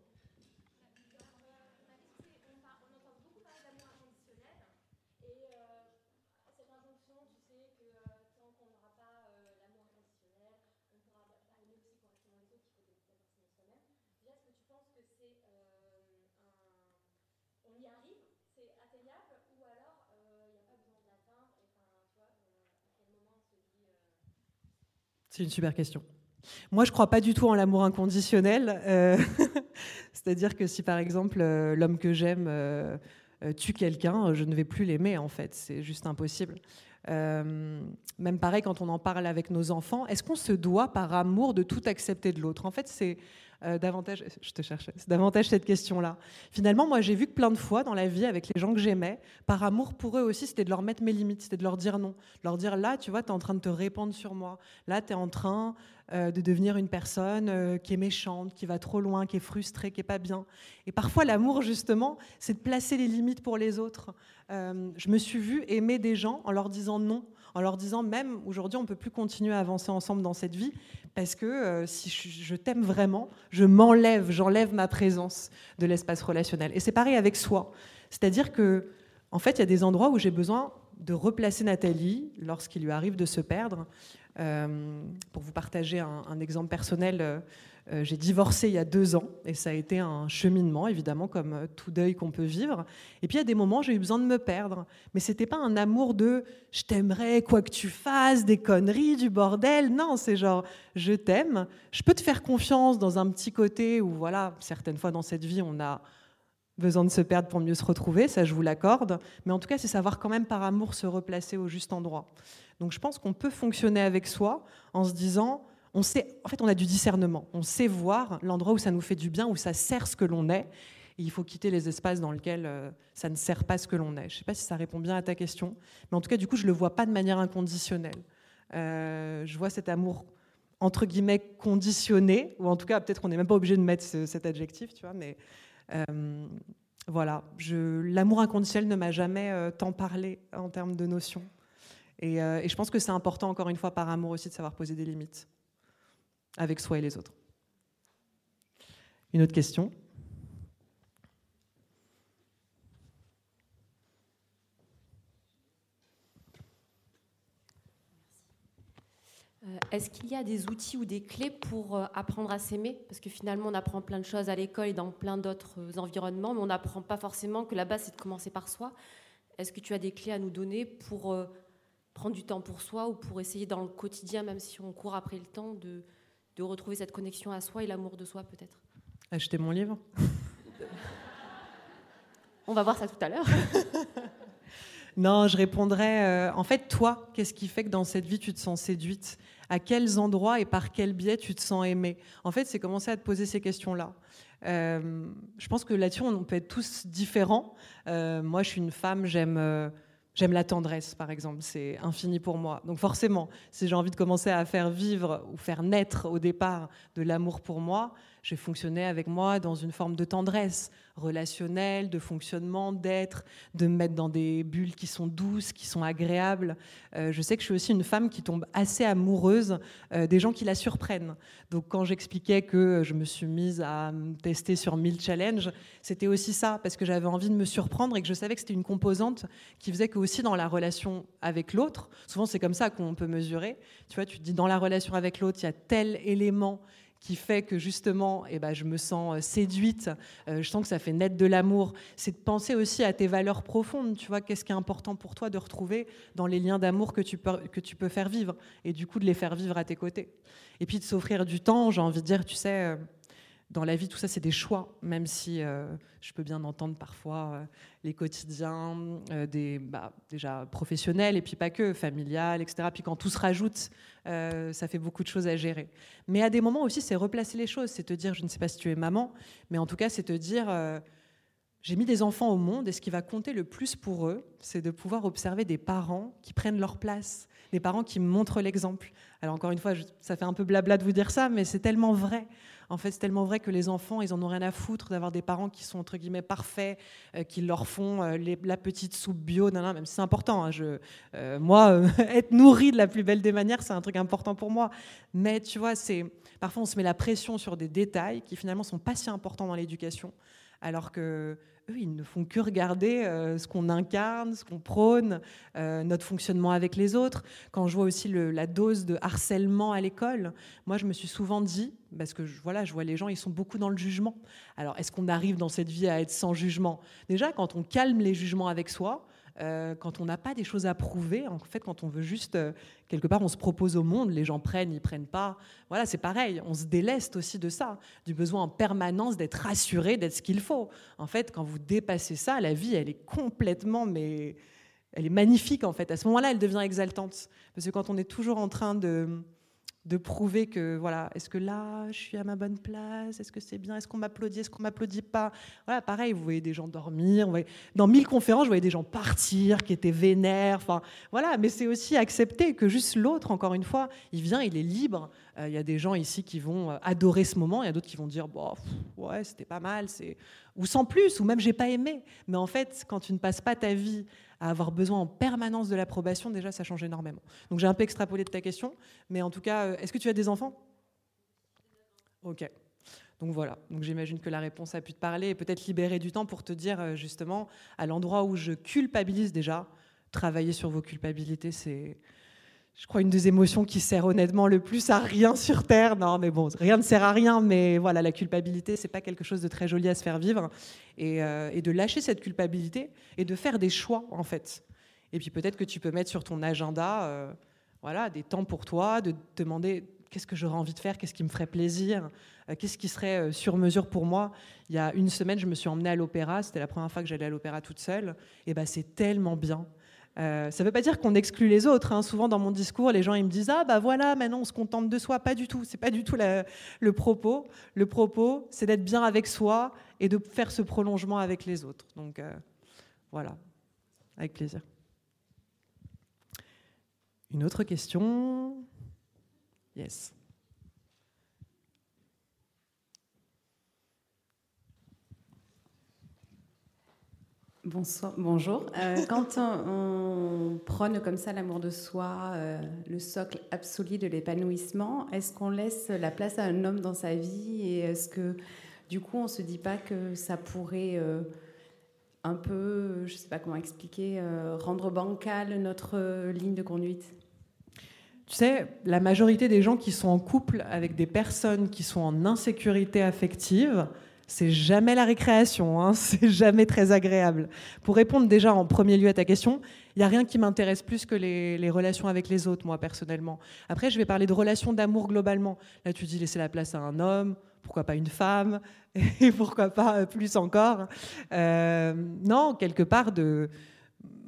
C'est une super question. Moi, je ne crois pas du tout en l'amour inconditionnel. Euh, *laughs* c'est-à-dire que si, par exemple, euh, l'homme que j'aime euh, tue quelqu'un, je ne vais plus l'aimer, en fait. C'est juste impossible. même pareil, quand on en parle avec nos enfants, est-ce qu'on se doit, par amour, de tout accepter de l'autre? En fait, c'est euh, davantage, je te cherchais, davantage cette question-là. Finalement, moi, j'ai vu que plein de fois dans la vie, avec les gens que j'aimais, par amour pour eux aussi, c'était de leur mettre mes limites, c'était de leur dire non. De leur dire là, tu vois, tu es en train de te répandre sur moi. Là, tu es en train euh, de devenir une personne euh, qui est méchante, qui va trop loin, qui est frustrée, qui est pas bien. Et parfois, l'amour, justement, c'est de placer les limites pour les autres. je me suis vue aimer des gens en leur disant non en leur disant même aujourd'hui on ne peut plus continuer à avancer ensemble dans cette vie parce que euh, si je, t'aime vraiment, je m'enlève, j'enlève ma présence de l'espace relationnel. Et c'est pareil avec soi. C'est-à-dire que en fait, il y a des endroits où j'ai besoin de replacer Nathalie lorsqu'il lui arrive de se perdre. Euh, pour vous partager un, exemple personnel, euh, j'ai divorcé il y a deux ans et ça a été un cheminement, évidemment, comme euh, tout deuil qu'on peut vivre. Et puis a des moments, j'ai eu besoin de me perdre. Mais c'était pas un amour de je t'aimerais, quoi que tu fasses, des conneries, du bordel. Non, c'est genre je t'aime, je peux te faire confiance dans un petit côté où, voilà, certaines fois dans cette vie, on a besoin de se perdre pour mieux se retrouver, ça je vous l'accorde. Mais en tout cas, c'est savoir quand même par amour se replacer au juste endroit. Donc je pense qu'on peut fonctionner avec soi en se disant on sait, en fait, on a du discernement. On sait voir l'endroit où ça nous fait du bien, où ça sert ce que l'on est. Et il faut quitter les espaces dans lesquels euh, ça ne sert pas ce que l'on est. Je ne sais pas si ça répond bien à ta question, mais en tout cas, du coup, je ne le vois pas de manière inconditionnelle. Euh, je vois cet amour entre guillemets conditionné, ou en tout cas, peut-être qu'on n'est même pas obligé de mettre cet adjectif, tu vois, mais euh, voilà, l'amour inconditionnel ne m'a jamais tant parlé en termes de notion. et je pense que c'est important, encore une fois, par amour aussi, de savoir poser des limites avec soi et les autres. Une autre question? Euh, Est-ce qu'il y a des outils ou des clés pour euh, apprendre à s'aimer? Parce que finalement, on apprend plein de choses à l'école et dans plein d'autres euh, environnements, mais on n'apprend pas forcément que la base, c'est de commencer par soi. Est-ce que tu as des clés à nous donner pour prendre du temps pour soi ou pour essayer dans le quotidien, même si on court après le temps, de, de retrouver cette connexion à soi et l'amour de soi peut-être Acheter mon livre On va voir ça tout à l'heure. *laughs* non, je répondrais, euh, en fait, toi, qu'est-ce qui fait que dans cette vie, tu te sens séduite? À quels endroits et par quel biais tu te sens aimée? En fait, c'est commencer à te poser ces questions-là. Euh, je pense que là-dessus, on peut être tous différents. Euh, moi, je suis une femme, j'aime... J'aime la tendresse, par exemple, c'est infini pour moi. Donc forcément, si j'ai envie de commencer à faire vivre ou faire naître au départ de l'amour pour moi, je fonctionnais avec moi dans une forme de tendresse relationnelle, de fonctionnement, d'être, de me mettre dans des bulles qui sont douces, qui sont agréables. Euh, je sais que je suis aussi une femme qui tombe assez amoureuse euh, des gens qui la surprennent. Donc quand j'expliquais que je me suis mise à tester sur 1000 challenges, c'était aussi ça, parce que j'avais envie de me surprendre et que je savais que c'était une composante qui faisait que aussi dans la relation avec l'autre, souvent c'est comme ça qu'on peut mesurer, tu vois, tu te dis dans la relation avec l'autre, il y a tel élément qui fait que justement, eh ben, je me sens euh, séduite, euh, je sens que ça fait naître de l'amour. C'est de penser aussi à tes valeurs profondes, tu vois, qu'est-ce qui est important pour toi de retrouver dans les liens d'amour que, tu peux, que tu peux faire vivre, et du coup de les faire vivre à tes côtés. Et puis de s'offrir du temps, j'ai envie de dire, tu sais, euh, dans la vie, tout ça, c'est des choix, même si euh, je peux bien entendre parfois euh, les quotidiens, euh, des, bah, déjà professionnels, et puis pas que, familial, etc. Puis quand tout se rajoute, ça fait beaucoup de choses à gérer. Mais à des moments aussi, c'est replacer les choses, c'est te dire, je ne sais pas si tu es maman, mais en tout cas, c'est te dire, j'ai mis des enfants au monde, et ce qui va compter le plus pour eux, c'est de pouvoir observer des parents qui prennent leur place, des parents qui montrent l'exemple. Alors encore une fois, ça fait un peu blabla de vous dire ça, mais c'est tellement vrai. En fait, c'est tellement vrai que les enfants, ils en ont rien à foutre d'avoir des parents qui sont entre guillemets parfaits, euh, qui leur font euh, la petite soupe bio, même si c'est important. Hein, euh, moi, *laughs* être nourri de la plus belle des manières, c'est un truc important pour moi. Mais tu vois, parfois on se met la pression sur des détails qui finalement sont pas si importants dans l'éducation, alors que ils ne font que regarder euh, ce qu'on incarne, ce qu'on prône, euh, notre fonctionnement avec les autres. Quand je vois aussi la dose de harcèlement à l'école, moi, je me suis souvent dit, parce que voilà, je vois les gens, ils sont beaucoup dans le jugement. Alors, est-ce qu'on arrive dans cette vie à être sans jugement? Déjà, quand on calme les jugements avec soi, euh, quand on n'a pas des choses à prouver, en fait, quand on veut juste, euh, quelque part, on se propose au monde, les gens prennent, ils prennent pas. Voilà, c'est pareil, on se déleste aussi de ça, du besoin en permanence d'être rassuré, d'être ce qu'il faut. En fait, quand vous dépassez ça, la vie, elle est complètement, mais elle est magnifique, en fait. À ce moment-là, elle devient exaltante. Parce que quand on est toujours en train de de prouver que voilà, est-ce que là je suis à ma bonne place, est-ce que c'est bien, est-ce qu'on m'applaudit, est-ce qu'on m'applaudit pas? Voilà, pareil, vous voyez des gens dormir, dans mille conférences, je voyais des gens partir, qui étaient vénères, enfin voilà, mais c'est aussi accepter que juste l'autre, encore une fois, il vient, il est libre. Euh, il y a des gens ici qui vont euh, adorer ce moment, il y a d'autres qui vont dire bon, ouais, c'était pas mal, c'est ou sans plus, ou même j'ai pas aimé. Mais en fait, quand tu ne passes pas ta vie à avoir besoin en permanence de l'approbation, déjà, ça change énormément. Donc j'ai un peu extrapolé de ta question, mais en tout cas, euh, est-ce que tu as des enfants? Ok. Donc voilà, donc j'imagine que la réponse a pu te parler et peut-être libérer du temps pour te dire euh, justement, à l'endroit où je culpabilise déjà, travailler sur vos culpabilités, c'est, je crois, une des émotions qui sert honnêtement le plus à rien sur Terre. Non, mais bon, rien ne sert à rien, mais voilà, la culpabilité, c'est pas quelque chose de très joli à se faire vivre. Et, euh, de lâcher cette culpabilité et de faire des choix, en fait. Et puis peut-être que tu peux mettre sur ton agenda, euh, voilà, des temps pour toi, de te demander qu'est-ce que j'aurais envie de faire, qu'est-ce qui me ferait plaisir, euh, qu'est-ce qui serait sur mesure pour moi. Il y a une semaine, je me suis emmenée à l'opéra, c'était la première fois que j'allais à l'opéra toute seule, et ben c'est tellement bien. Euh, ça ne veut pas dire qu'on exclut les autres. Hein. Souvent dans mon discours, les gens ils me disent ah bah voilà maintenant on se contente de soi. Pas du tout. C'est pas du tout le propos. Le propos, c'est d'être bien avec soi et de faire ce prolongement avec les autres. Donc euh, voilà, avec plaisir. Une autre question? Yes. Bonjour. Euh, quand on, prône comme ça l'amour de soi, euh, le socle absolu de l'épanouissement, est-ce qu'on laisse la place à un homme dans sa vie et est-ce que du coup on se dit pas que ça pourrait euh, un peu, je sais pas comment expliquer, rendre bancale notre ligne de conduite? Tu sais, la majorité des gens qui sont en couple avec des personnes qui sont en insécurité affective, c'est jamais la récréation, hein, *laughs* c'est jamais très agréable. Pour répondre déjà en premier lieu à ta question, il n'y a rien qui m'intéresse plus que les, relations avec les autres, moi personnellement. Après, je vais parler de relations d'amour globalement. Là, tu dis laisser la place à un homme, pourquoi pas une femme, *laughs* et pourquoi pas plus encore. Euh, non, quelque part, de...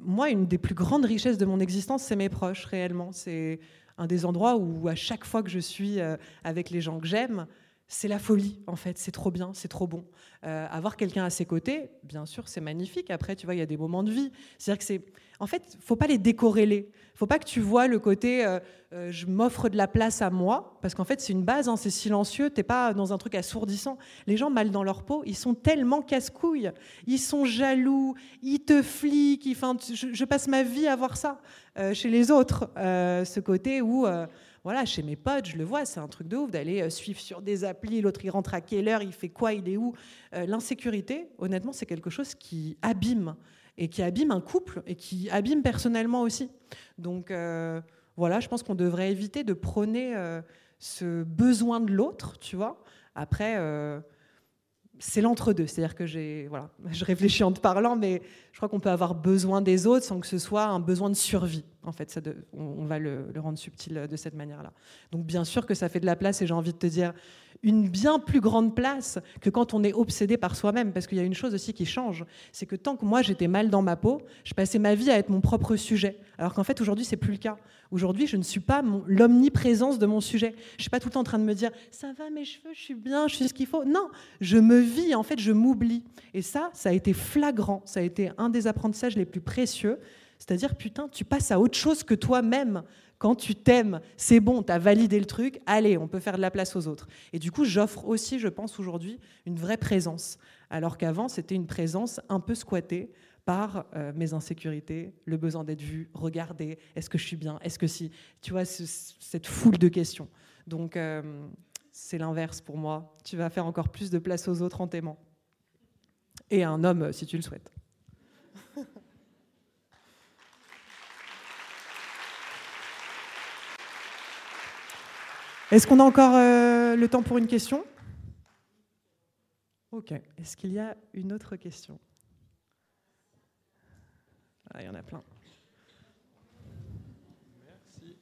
moi, une des plus grandes richesses de mon existence, c'est mes proches, réellement. C'est un des endroits où, à chaque fois que je suis euh, avec les gens que j'aime, c'est la folie, en fait. C'est trop bien, c'est trop bon. Euh, avoir quelqu'un à ses côtés, bien sûr, c'est magnifique. Après, tu vois, il y a des moments de vie. C'est-à-dire que c'est. En fait, faut pas les décorréler. faut pas que tu vois le côté euh, euh, je m'offre de la place à moi, parce qu'en fait, c'est une base, hein, c'est silencieux. T'es pas dans un truc assourdissant. Les gens mal dans leur peau, ils sont tellement casse-couilles. Ils sont jaloux, ils te fliquent. Enfin, je, je, passe ma vie à voir ça chez les autres. ce côté où voilà, chez mes potes, je le vois, c'est un truc de ouf d'aller euh, suivre sur des applis, l'autre il rentre à quelle heure, il fait quoi, il est où. Euh, l'insécurité, honnêtement, c'est quelque chose qui abîme et qui abîme un couple et qui abîme personnellement aussi. Donc euh, voilà, je pense qu'on devrait éviter de prôner ce besoin de l'autre, tu vois. Après, c'est l'entre-deux. C'est-à-dire que j'ai, voilà, *laughs* je réfléchis en te parlant, mais je crois qu'on peut avoir besoin des autres sans que ce soit un besoin de survie. En fait, ça on, va le, le, rendre subtil de cette manière-là. Donc, bien sûr que ça fait de la place, et j'ai envie de te dire, une bien plus grande place que quand on est obsédé par soi-même. Parce qu'il y a une chose aussi qui change, c'est que tant que moi j'étais mal dans ma peau, je passais ma vie à être mon propre sujet. Alors qu'en fait aujourd'hui c'est plus le cas. Aujourd'hui je ne suis pas l'omniprésence de mon sujet. Je suis pas tout le temps en train de me dire ça va mes cheveux, je suis bien, je suis ce qu'il faut. Non, je me vis, en fait je m'oublie. Et ça, ça a été flagrant. Ça a été un des apprentissages les plus précieux. C'est-à-dire, putain, tu passes à autre chose que toi-même quand tu t'aimes, c'est bon, tu as validé le truc, allez, on peut faire de la place aux autres. Et du coup, j'offre aussi, je pense aujourd'hui, une vraie présence. Alors qu'avant, c'était une présence un peu squattée par euh, mes insécurités, le besoin d'être vu, regarder, est-ce que je suis bien, est-ce que si, tu vois, cette foule de questions. Donc, euh, c'est l'inverse pour moi. Tu vas faire encore plus de place aux autres en t'aimant. Et un homme, si tu le souhaites. Est-ce qu'on a encore euh, le temps pour une question? Ok. Est-ce qu'il y a une autre question? Ah, Il y en a plein. Merci.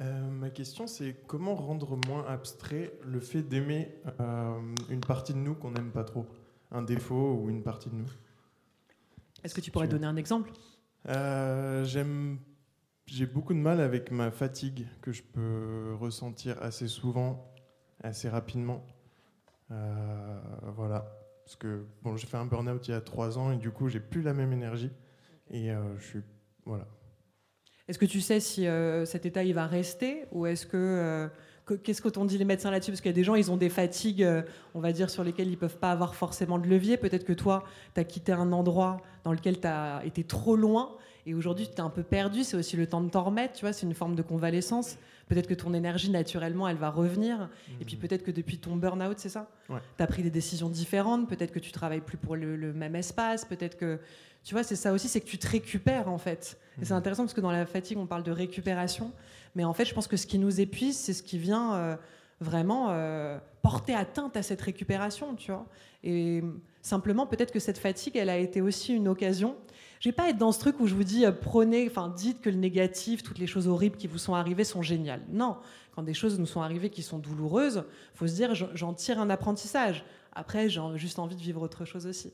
Euh, ma question, c'est comment rendre moins abstrait le fait d'aimer euh, une partie de nous qu'on n'aime pas trop? Un défaut ou une partie de nous? Est-ce que tu pourrais donner un exemple? J'aime j'ai beaucoup de mal avec ma fatigue que je peux ressentir assez souvent, assez rapidement. Euh, voilà. Parce que bon, j'ai fait un burn-out il y a trois ans et du coup, j'ai plus la même énergie. Et euh, je suis. Voilà. Est-ce que tu sais si euh, cet état il va rester ou est-ce que. Qu'est-ce que t'ont dit les médecins là-dessus? Parce qu'il y a des gens, ils ont des fatigues, on va dire, sur lesquelles ils ne peuvent pas avoir forcément de levier. Peut-être que toi, tu as quitté un endroit dans lequel tu as été trop loin et aujourd'hui, tu es un peu perdu, c'est aussi le temps de t'en remettre, tu vois, c'est une forme de convalescence. Peut-être que ton énergie, naturellement, elle va revenir. Et puis mmh. peut-être que depuis ton burn-out, c'est ça Tu as pris des décisions différentes, peut-être que tu travailles plus pour le, même espace, peut-être que. Tu vois, c'est ça aussi, c'est que tu te récupères, en fait. Et c'est mmh. intéressant parce que dans la fatigue, on parle de récupération. Mais en fait, je pense que ce qui nous épuise, c'est ce qui vient euh, vraiment euh, porter atteinte à cette récupération, tu vois. Et simplement, peut-être que cette fatigue, elle a été aussi une occasion je vais pas être dans ce truc où je vous dis euh, prenez, enfin dites que le négatif, toutes les choses horribles qui vous sont arrivées sont géniales. Non, quand des choses nous sont arrivées qui sont douloureuses, faut se dire j'en tire un apprentissage. Après, j'ai juste envie de vivre autre chose aussi.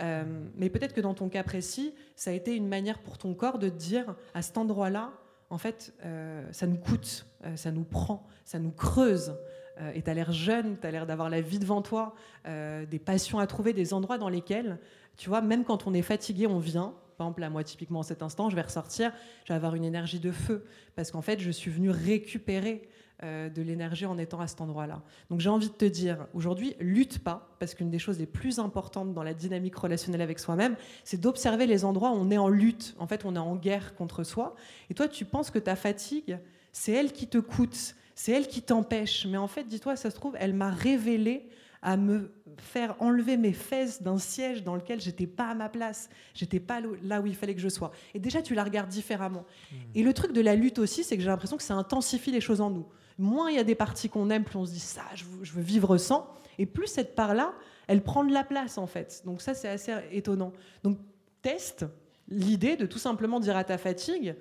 Euh, mais peut-être que dans ton cas précis, ça a été une manière pour ton corps de te dire à cet endroit-là, en fait, euh, ça nous coûte, ça nous prend, ça nous creuse. et tu as l'air jeune, tu as l'air d'avoir la vie devant toi, des passions à trouver, des endroits dans lesquels tu vois, même quand on est fatigué, on vient. Par exemple, là, moi, typiquement, en cet instant, je vais ressortir, je vais avoir une énergie de feu. Parce qu'en fait, je suis venue récupérer euh, de l'énergie en étant à cet endroit-là. Donc, j'ai envie de te dire, aujourd'hui, lutte pas, parce qu'une des choses les plus importantes dans la dynamique relationnelle avec soi-même, c'est d'observer les endroits où on est en lutte. En fait, on est en guerre contre soi. Et toi, tu penses que ta fatigue, c'est elle qui te coûte, c'est elle qui t'empêche. Mais en fait, dis-toi, ça se trouve, elle m'a révélé à me faire enlever mes fesses d'un siège dans lequel j'étais pas à ma place, j'étais pas là où il fallait que je sois. Et déjà, tu la regardes différemment. Mmh. Et le truc de la lutte aussi, c'est que j'ai l'impression que ça intensifie les choses en nous. Moins il y a des parties qu'on aime, plus on se dit ça, je veux, vivre sans. Et plus cette part-là, elle prend de la place en fait. Donc ça, c'est assez étonnant. Donc teste l'idée de tout simplement dire à ta fatigue,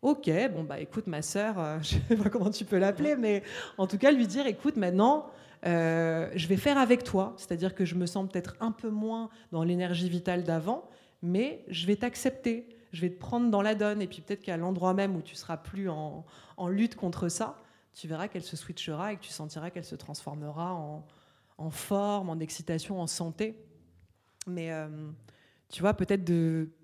ok, bon bah écoute ma sœur, euh, *laughs* je sais pas comment tu peux l'appeler, mais en tout cas lui dire, écoute maintenant, euh, je vais faire avec toi, c'est-à-dire que je me sens peut-être un peu moins dans l'énergie vitale d'avant, mais je vais t'accepter, je vais te prendre dans la donne, et puis peut-être qu'à l'endroit même où tu seras plus en, lutte contre ça, tu verras qu'elle se switchera et que tu sentiras qu'elle se transformera en, forme, en excitation, en santé. Mais euh, tu vois, peut-être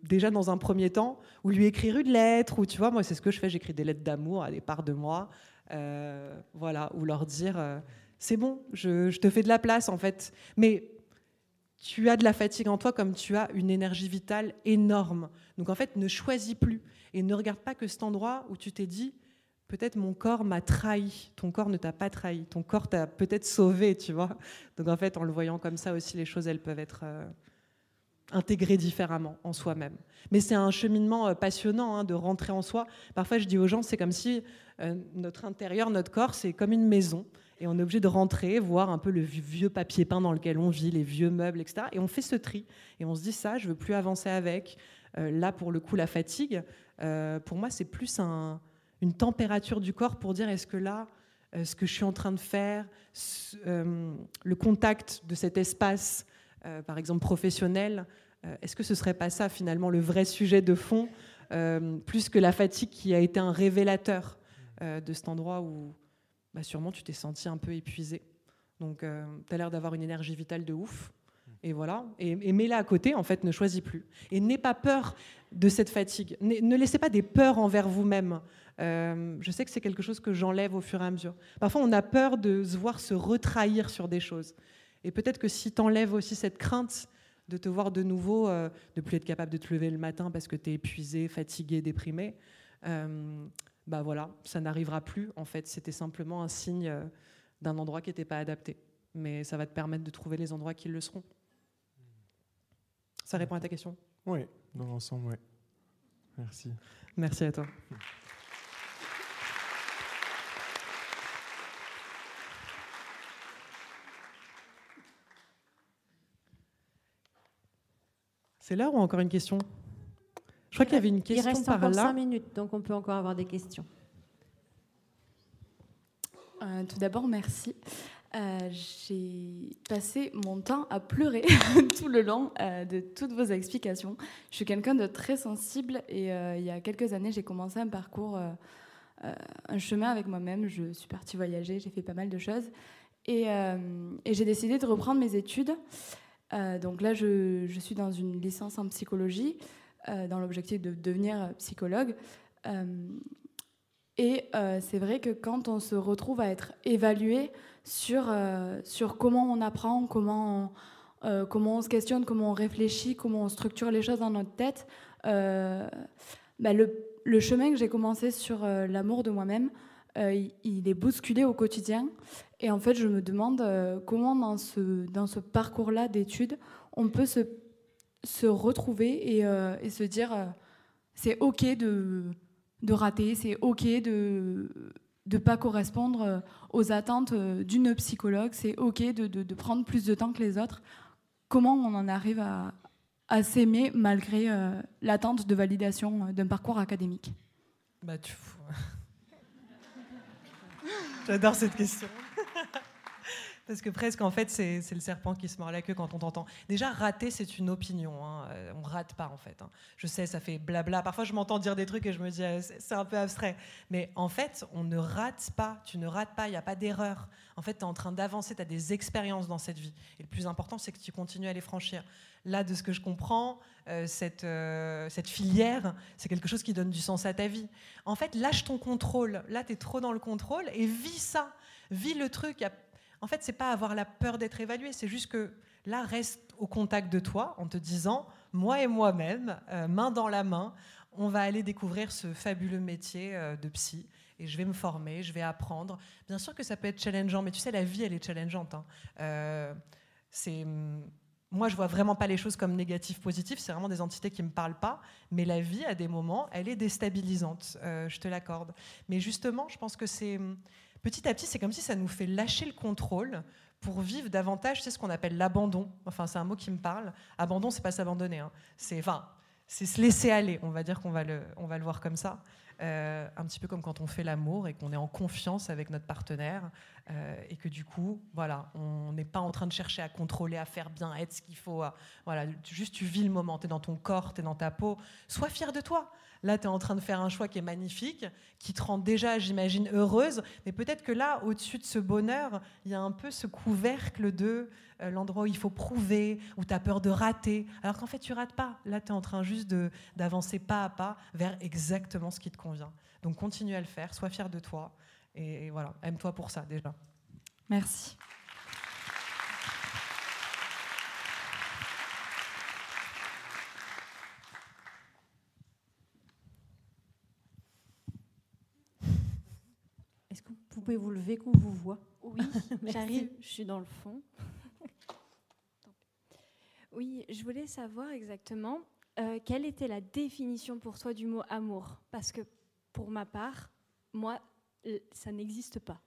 déjà dans un premier temps, ou lui écrire une lettre, ou tu vois, moi c'est ce que je fais, j'écris des lettres d'amour à des parts de moi, euh, voilà, ou leur dire, c'est bon, je, te fais de la place en fait, mais tu as de la fatigue en toi comme tu as une énergie vitale énorme. Donc en fait, ne choisis plus et ne regarde pas que cet endroit où tu t'es dit, peut-être mon corps m'a trahi, ton corps ne t'a pas trahi, ton corps t'a peut-être sauvé, tu vois. Donc en fait, en le voyant comme ça aussi, les choses, elles peuvent être... Euh, intégrer différemment en soi-même. Mais c'est un cheminement euh, passionnant hein, de rentrer en soi. Parfois, je dis aux gens, c'est comme si euh, notre intérieur, notre corps, c'est comme une maison. Et on est obligé de rentrer, voir un peu le vieux papier peint dans lequel on vit, les vieux meubles, etc. Et on fait ce tri. Et on se dit, ça, je veux plus avancer avec. Euh, là, pour le coup, la fatigue, pour moi, c'est plus une température du corps pour dire, est-ce que là, ce que je suis en train de faire, le contact de cet espace, euh, par exemple professionnel, euh, est-ce que ce serait pas ça finalement le vrai sujet de fond, euh, plus que la fatigue qui a été un révélateur de cet endroit où bah, sûrement tu t'es senti un peu épuisé. Donc tu as l'air d'avoir une énergie vitale de ouf. Et voilà. Et, mets-la à côté, en fait, ne choisis plus. Et n'aie pas peur de cette fatigue. Ne laissez pas des peurs envers vous-même. je sais que c'est quelque chose que j'enlève au fur et à mesure. Parfois, on a peur de se voir se retrahir sur des choses. Et peut-être que si tu enlèves aussi cette crainte de te voir de nouveau, euh, de plus être capable de te lever le matin parce que tu es épuisé, fatigué, déprimé, euh, bah voilà, ça n'arrivera plus. En fait, c'était simplement un signe euh, d'un endroit qui n'était pas adapté. Mais ça va te permettre de trouver les endroits qui le seront. Ça répond à ta question? Oui, dans l'ensemble, oui. Merci. Merci à toi. C'est l'heure ou encore une question? Je crois qu'il y avait une question Il reste par encore 5 minutes, donc on peut encore avoir des questions. Euh, tout d'abord, merci. Euh, j'ai passé mon temps à pleurer *laughs* tout le long euh, de toutes vos explications. Je suis quelqu'un de très sensible et il y a quelques années, j'ai commencé un parcours, un chemin avec moi-même. Je suis partie voyager, j'ai fait pas mal de choses et, et j'ai décidé de reprendre mes études. Euh, donc là, je, suis dans une licence en psychologie, euh, dans l'objectif de devenir psychologue. Euh, et c'est vrai que quand on se retrouve à être évalué sur, sur comment on apprend, comment on, comment on se questionne, comment on réfléchit, comment on structure les choses dans notre tête, bah le, le, chemin que j'ai commencé sur l'amour de moi-même, il est bousculé au quotidien. Et en fait, je me demande euh, comment dans ce, dans ce parcours-là d'études, on peut se, se retrouver et, euh, se dire euh, c'est OK de, de rater, c'est OK de ne pas correspondre aux attentes d'une psychologue, c'est OK de, de, de, prendre plus de temps que les autres. Comment on en arrive à, à s'aimer malgré l'attente de validation d'un parcours académique? Bah, tu... *laughs* J'adore cette question. Parce que presque, en fait, c'est le serpent qui se mord la queue quand on t'entend. Déjà, rater, c'est une opinion. Hein. Euh, on rate pas, en fait. Hein. Je sais, ça fait blabla. Parfois, je m'entends dire des trucs et je me dis, euh, c'est un peu abstrait. Mais en fait, on ne rate pas. Tu ne rates pas. Il n'y a pas d'erreur. En fait, tu es en train d'avancer. Tu as des expériences dans cette vie. Et le plus important, c'est que tu continues à les franchir. Là, de ce que je comprends, euh, cette, cette filière, c'est quelque chose qui donne du sens à ta vie. En fait, lâche ton contrôle. Là, tu es trop dans le contrôle et vis ça. Vis le truc. Y en fait, c'est pas avoir la peur d'être évalué, c'est juste que là, reste au contact de toi en te disant, moi et moi-même, euh, main dans la main, on va aller découvrir ce fabuleux métier euh, de psy et je vais me former, je vais apprendre. Bien sûr que ça peut être challengeant, mais tu sais, la vie, elle est challengeante. Hein. Euh, c'est moi, je vois vraiment pas les choses comme négatives, positives. C'est vraiment des entités qui me parlent pas. Mais la vie, à des moments, elle est déstabilisante. je te l'accorde. Mais justement, je pense que c'est petit à petit, c'est comme si ça nous fait lâcher le contrôle pour vivre davantage, c'est ce qu'on appelle l'abandon. Enfin, c'est un mot qui me parle. Abandon, c'est pas s'abandonner. Hein. C'est, enfin, c'est se laisser aller. On va dire qu'on va le, on va le voir comme ça. Euh, un petit peu comme quand on fait l'amour et qu'on est en confiance avec notre partenaire euh, et que du coup, voilà, on n'est pas en train de chercher à contrôler, à faire bien, à être ce qu'il faut. voilà, juste tu vis le moment, tu es dans ton corps, tu es dans ta peau. Sois fier de toi. Là, tu es en train de faire un choix qui est magnifique, qui te rend déjà, j'imagine, heureuse. Mais peut-être que là, au-dessus de ce bonheur, il y a un peu ce couvercle de euh, l'endroit où il faut prouver, où tu as peur de rater. Alors qu'en fait, tu rates pas. Là, tu es en train juste d'avancer pas à pas vers exactement ce qui te convient. Donc continue à le faire, sois fier de toi. Et voilà, aime-toi pour ça déjà. Merci. Pouvez vous lever qu'on vous voit Oui, *laughs* j'arrive, je suis dans le fond. *laughs* oui, je voulais savoir exactement euh, quelle était la définition pour toi du mot amour? Parce que pour ma part, moi, ça n'existe pas.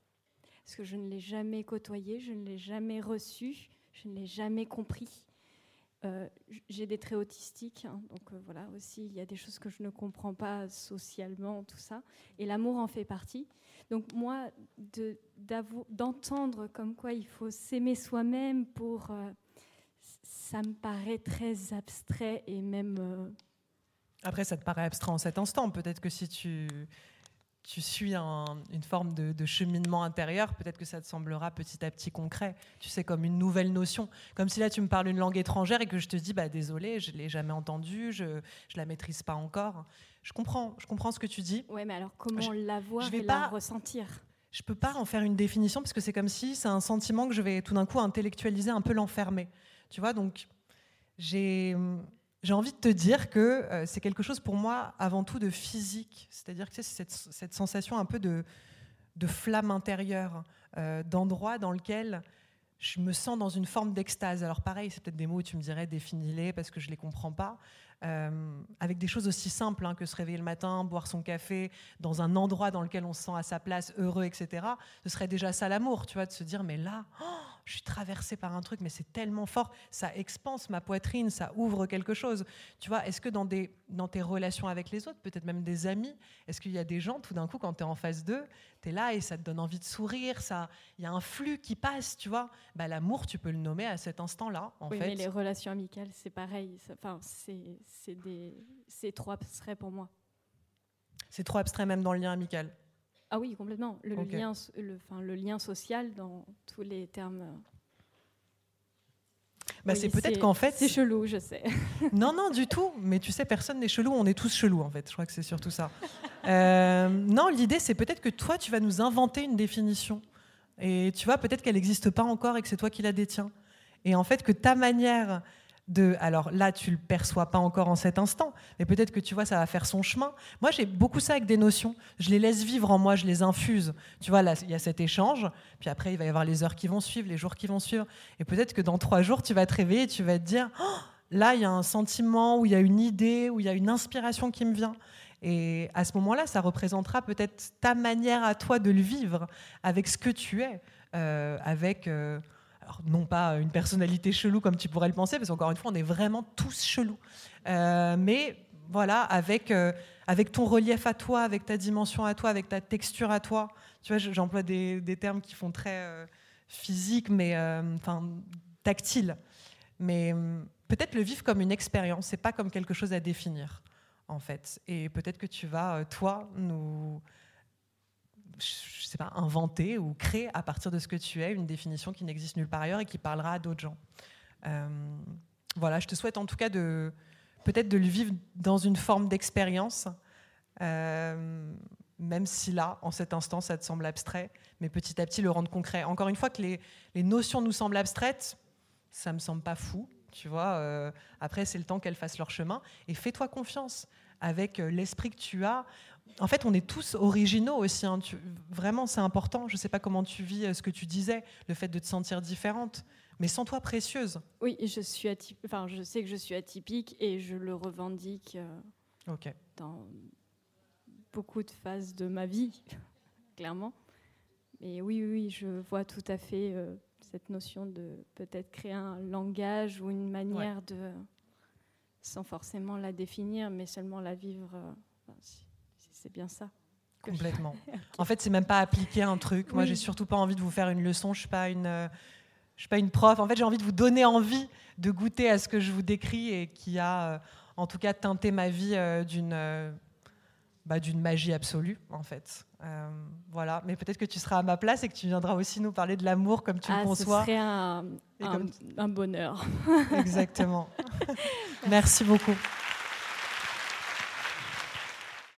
Parce que je ne l'ai jamais côtoyé, je ne l'ai jamais reçu, je ne l'ai jamais compris. Euh, j'ai des traits autistiques, hein, donc euh, voilà aussi, il y a des choses que je ne comprends pas socialement, tout ça. Et l'amour en fait partie. Donc moi, d'entendre comme quoi il faut s'aimer soi-même pour... Euh, ça me paraît très abstrait et même... Euh, Après, ça te paraît abstrait en cet instant. Peut-être que si tu, suis une forme de, cheminement intérieur, peut-être que ça te semblera petit à petit concret. Tu sais, comme une nouvelle notion. Comme si là, tu me parles une langue étrangère et que je te dis, bah, désolé, je ne l'ai jamais entendue, je ne la maîtrise pas encore. Je comprends, je comprends ce que tu dis. Oui, mais alors comment la voir je vais et pas, la ressentir? Je peux pas en faire une définition parce que c'est comme si c'est un sentiment que je vais tout d'un coup intellectualiser, un peu l'enfermer. Tu vois, donc j'ai j'ai envie de te dire que euh, c'est quelque chose pour moi avant tout de physique. C'est-à-dire que c'est cette, cette, sensation un peu de, de flamme intérieure, euh, d'endroit dans lequel je me sens dans une forme d'extase. Alors pareil, c'est peut-être des mots où tu me dirais définis-les parce que je ne les comprends pas. Euh, avec des choses aussi simples hein, que se réveiller le matin, boire son café dans un endroit dans lequel on se sent à sa place, heureux, etc. Ce serait déjà ça l'amour, tu vois, de se dire mais là, oh, je suis traversée par un truc, mais c'est tellement fort, ça expanse ma poitrine, ça ouvre quelque chose. Tu vois, est-ce que dans, des, dans tes relations avec les autres, peut-être même des amis, est-ce qu'il y a des gens, tout d'un coup, quand tu es en face d'eux, tu es là et ça te donne envie de sourire, ça, il y a un flux qui passe, tu vois. Bah, L'amour, tu peux le nommer à cet instant-là, en oui, fait. mais les relations amicales, c'est pareil. Enfin, c'est trop abstrait pour moi. C'est trop abstrait même dans le lien amical ah oui, complètement. Le, lien, le, enfin, le lien social dans tous les termes. Bah, c'est peut-être qu'en fait. C'est chelou, je sais. *laughs* non, non, du tout. Mais tu sais, personne n'est chelou, on est tous chelous, en fait. Je crois que c'est surtout ça. Euh, non, l'idée, c'est peut-être que toi, tu vas nous inventer une définition. Et tu vois, peut-être qu'elle n'existe pas encore et que c'est toi qui la détiens. Et en fait, que ta manière alors là, tu le perçois pas encore en cet instant, mais peut-être que tu vois, ça va faire son chemin. Moi, j'ai beaucoup ça avec des notions. Je les laisse vivre en moi, je les infuse. Tu vois, là, il y a cet échange, puis après, il va y avoir les heures qui vont suivre, les jours qui vont suivre. Et peut-être que dans trois jours, tu vas te réveiller et tu vas te dire, oh, là, il y a un sentiment, où il y a une idée, où il y a une inspiration qui me vient. Et à ce moment-là, ça représentera peut-être ta manière à toi de le vivre avec ce que tu es, euh, avec... Euh, non pas une personnalité chelou comme tu pourrais le penser, parce qu'encore une fois, on est vraiment tous chelous. Euh, mais voilà, avec, euh, avec ton relief à toi, avec ta dimension à toi, avec ta texture à toi. Tu vois, j'emploie des, termes qui font très euh, physique, mais enfin tactile. Mais peut-être le vivre comme une expérience, c'est pas comme quelque chose à définir, en fait. Et peut-être que tu vas, toi, nous je sais pas, inventer ou créer à partir de ce que tu es une définition qui n'existe nulle part ailleurs et qui parlera à d'autres gens. Euh, voilà, je te souhaite en tout cas de peut-être de le vivre dans une forme d'expérience, euh, même si là, en cet instant, ça te semble abstrait, mais petit à petit le rendre concret. Encore une fois, que les, les notions nous semblent abstraites, ça me semble pas fou, tu vois. Euh, après, c'est le temps qu'elles fassent leur chemin. Et fais-toi confiance avec l'esprit que tu as en fait, on est tous originaux aussi. Hein. vraiment, c'est important. Je ne sais pas comment tu vis euh, ce que tu disais, le fait de te sentir différente, mais sans toi précieuse. Oui, je suis enfin, je sais que je suis atypique et je le revendique euh, dans beaucoup de phases de ma vie, *laughs* clairement. mais oui, oui, je vois tout à fait euh, cette notion de peut-être créer un langage ou une manière de, sans forcément la définir, mais seulement la vivre. euh, enfin, si- si c'est bien ça. Complètement. *laughs* En fait, c'est même pas appliquer un truc. Moi, Oui. j'ai surtout pas envie de vous faire une leçon. Je suis pas une, euh, je suis pas une prof. En fait, j'ai envie de vous donner envie de goûter à ce que je vous décris et qui a, euh, en tout cas, teinté ma vie euh, d'une, bah, d'une magie absolue, en fait. Voilà. Mais peut-être que tu seras à ma place et que tu viendras aussi nous parler de l'amour comme tu Ah, le ce conçois. serait un, Et un- comme- un bonheur. Exactement. *laughs* Merci beaucoup.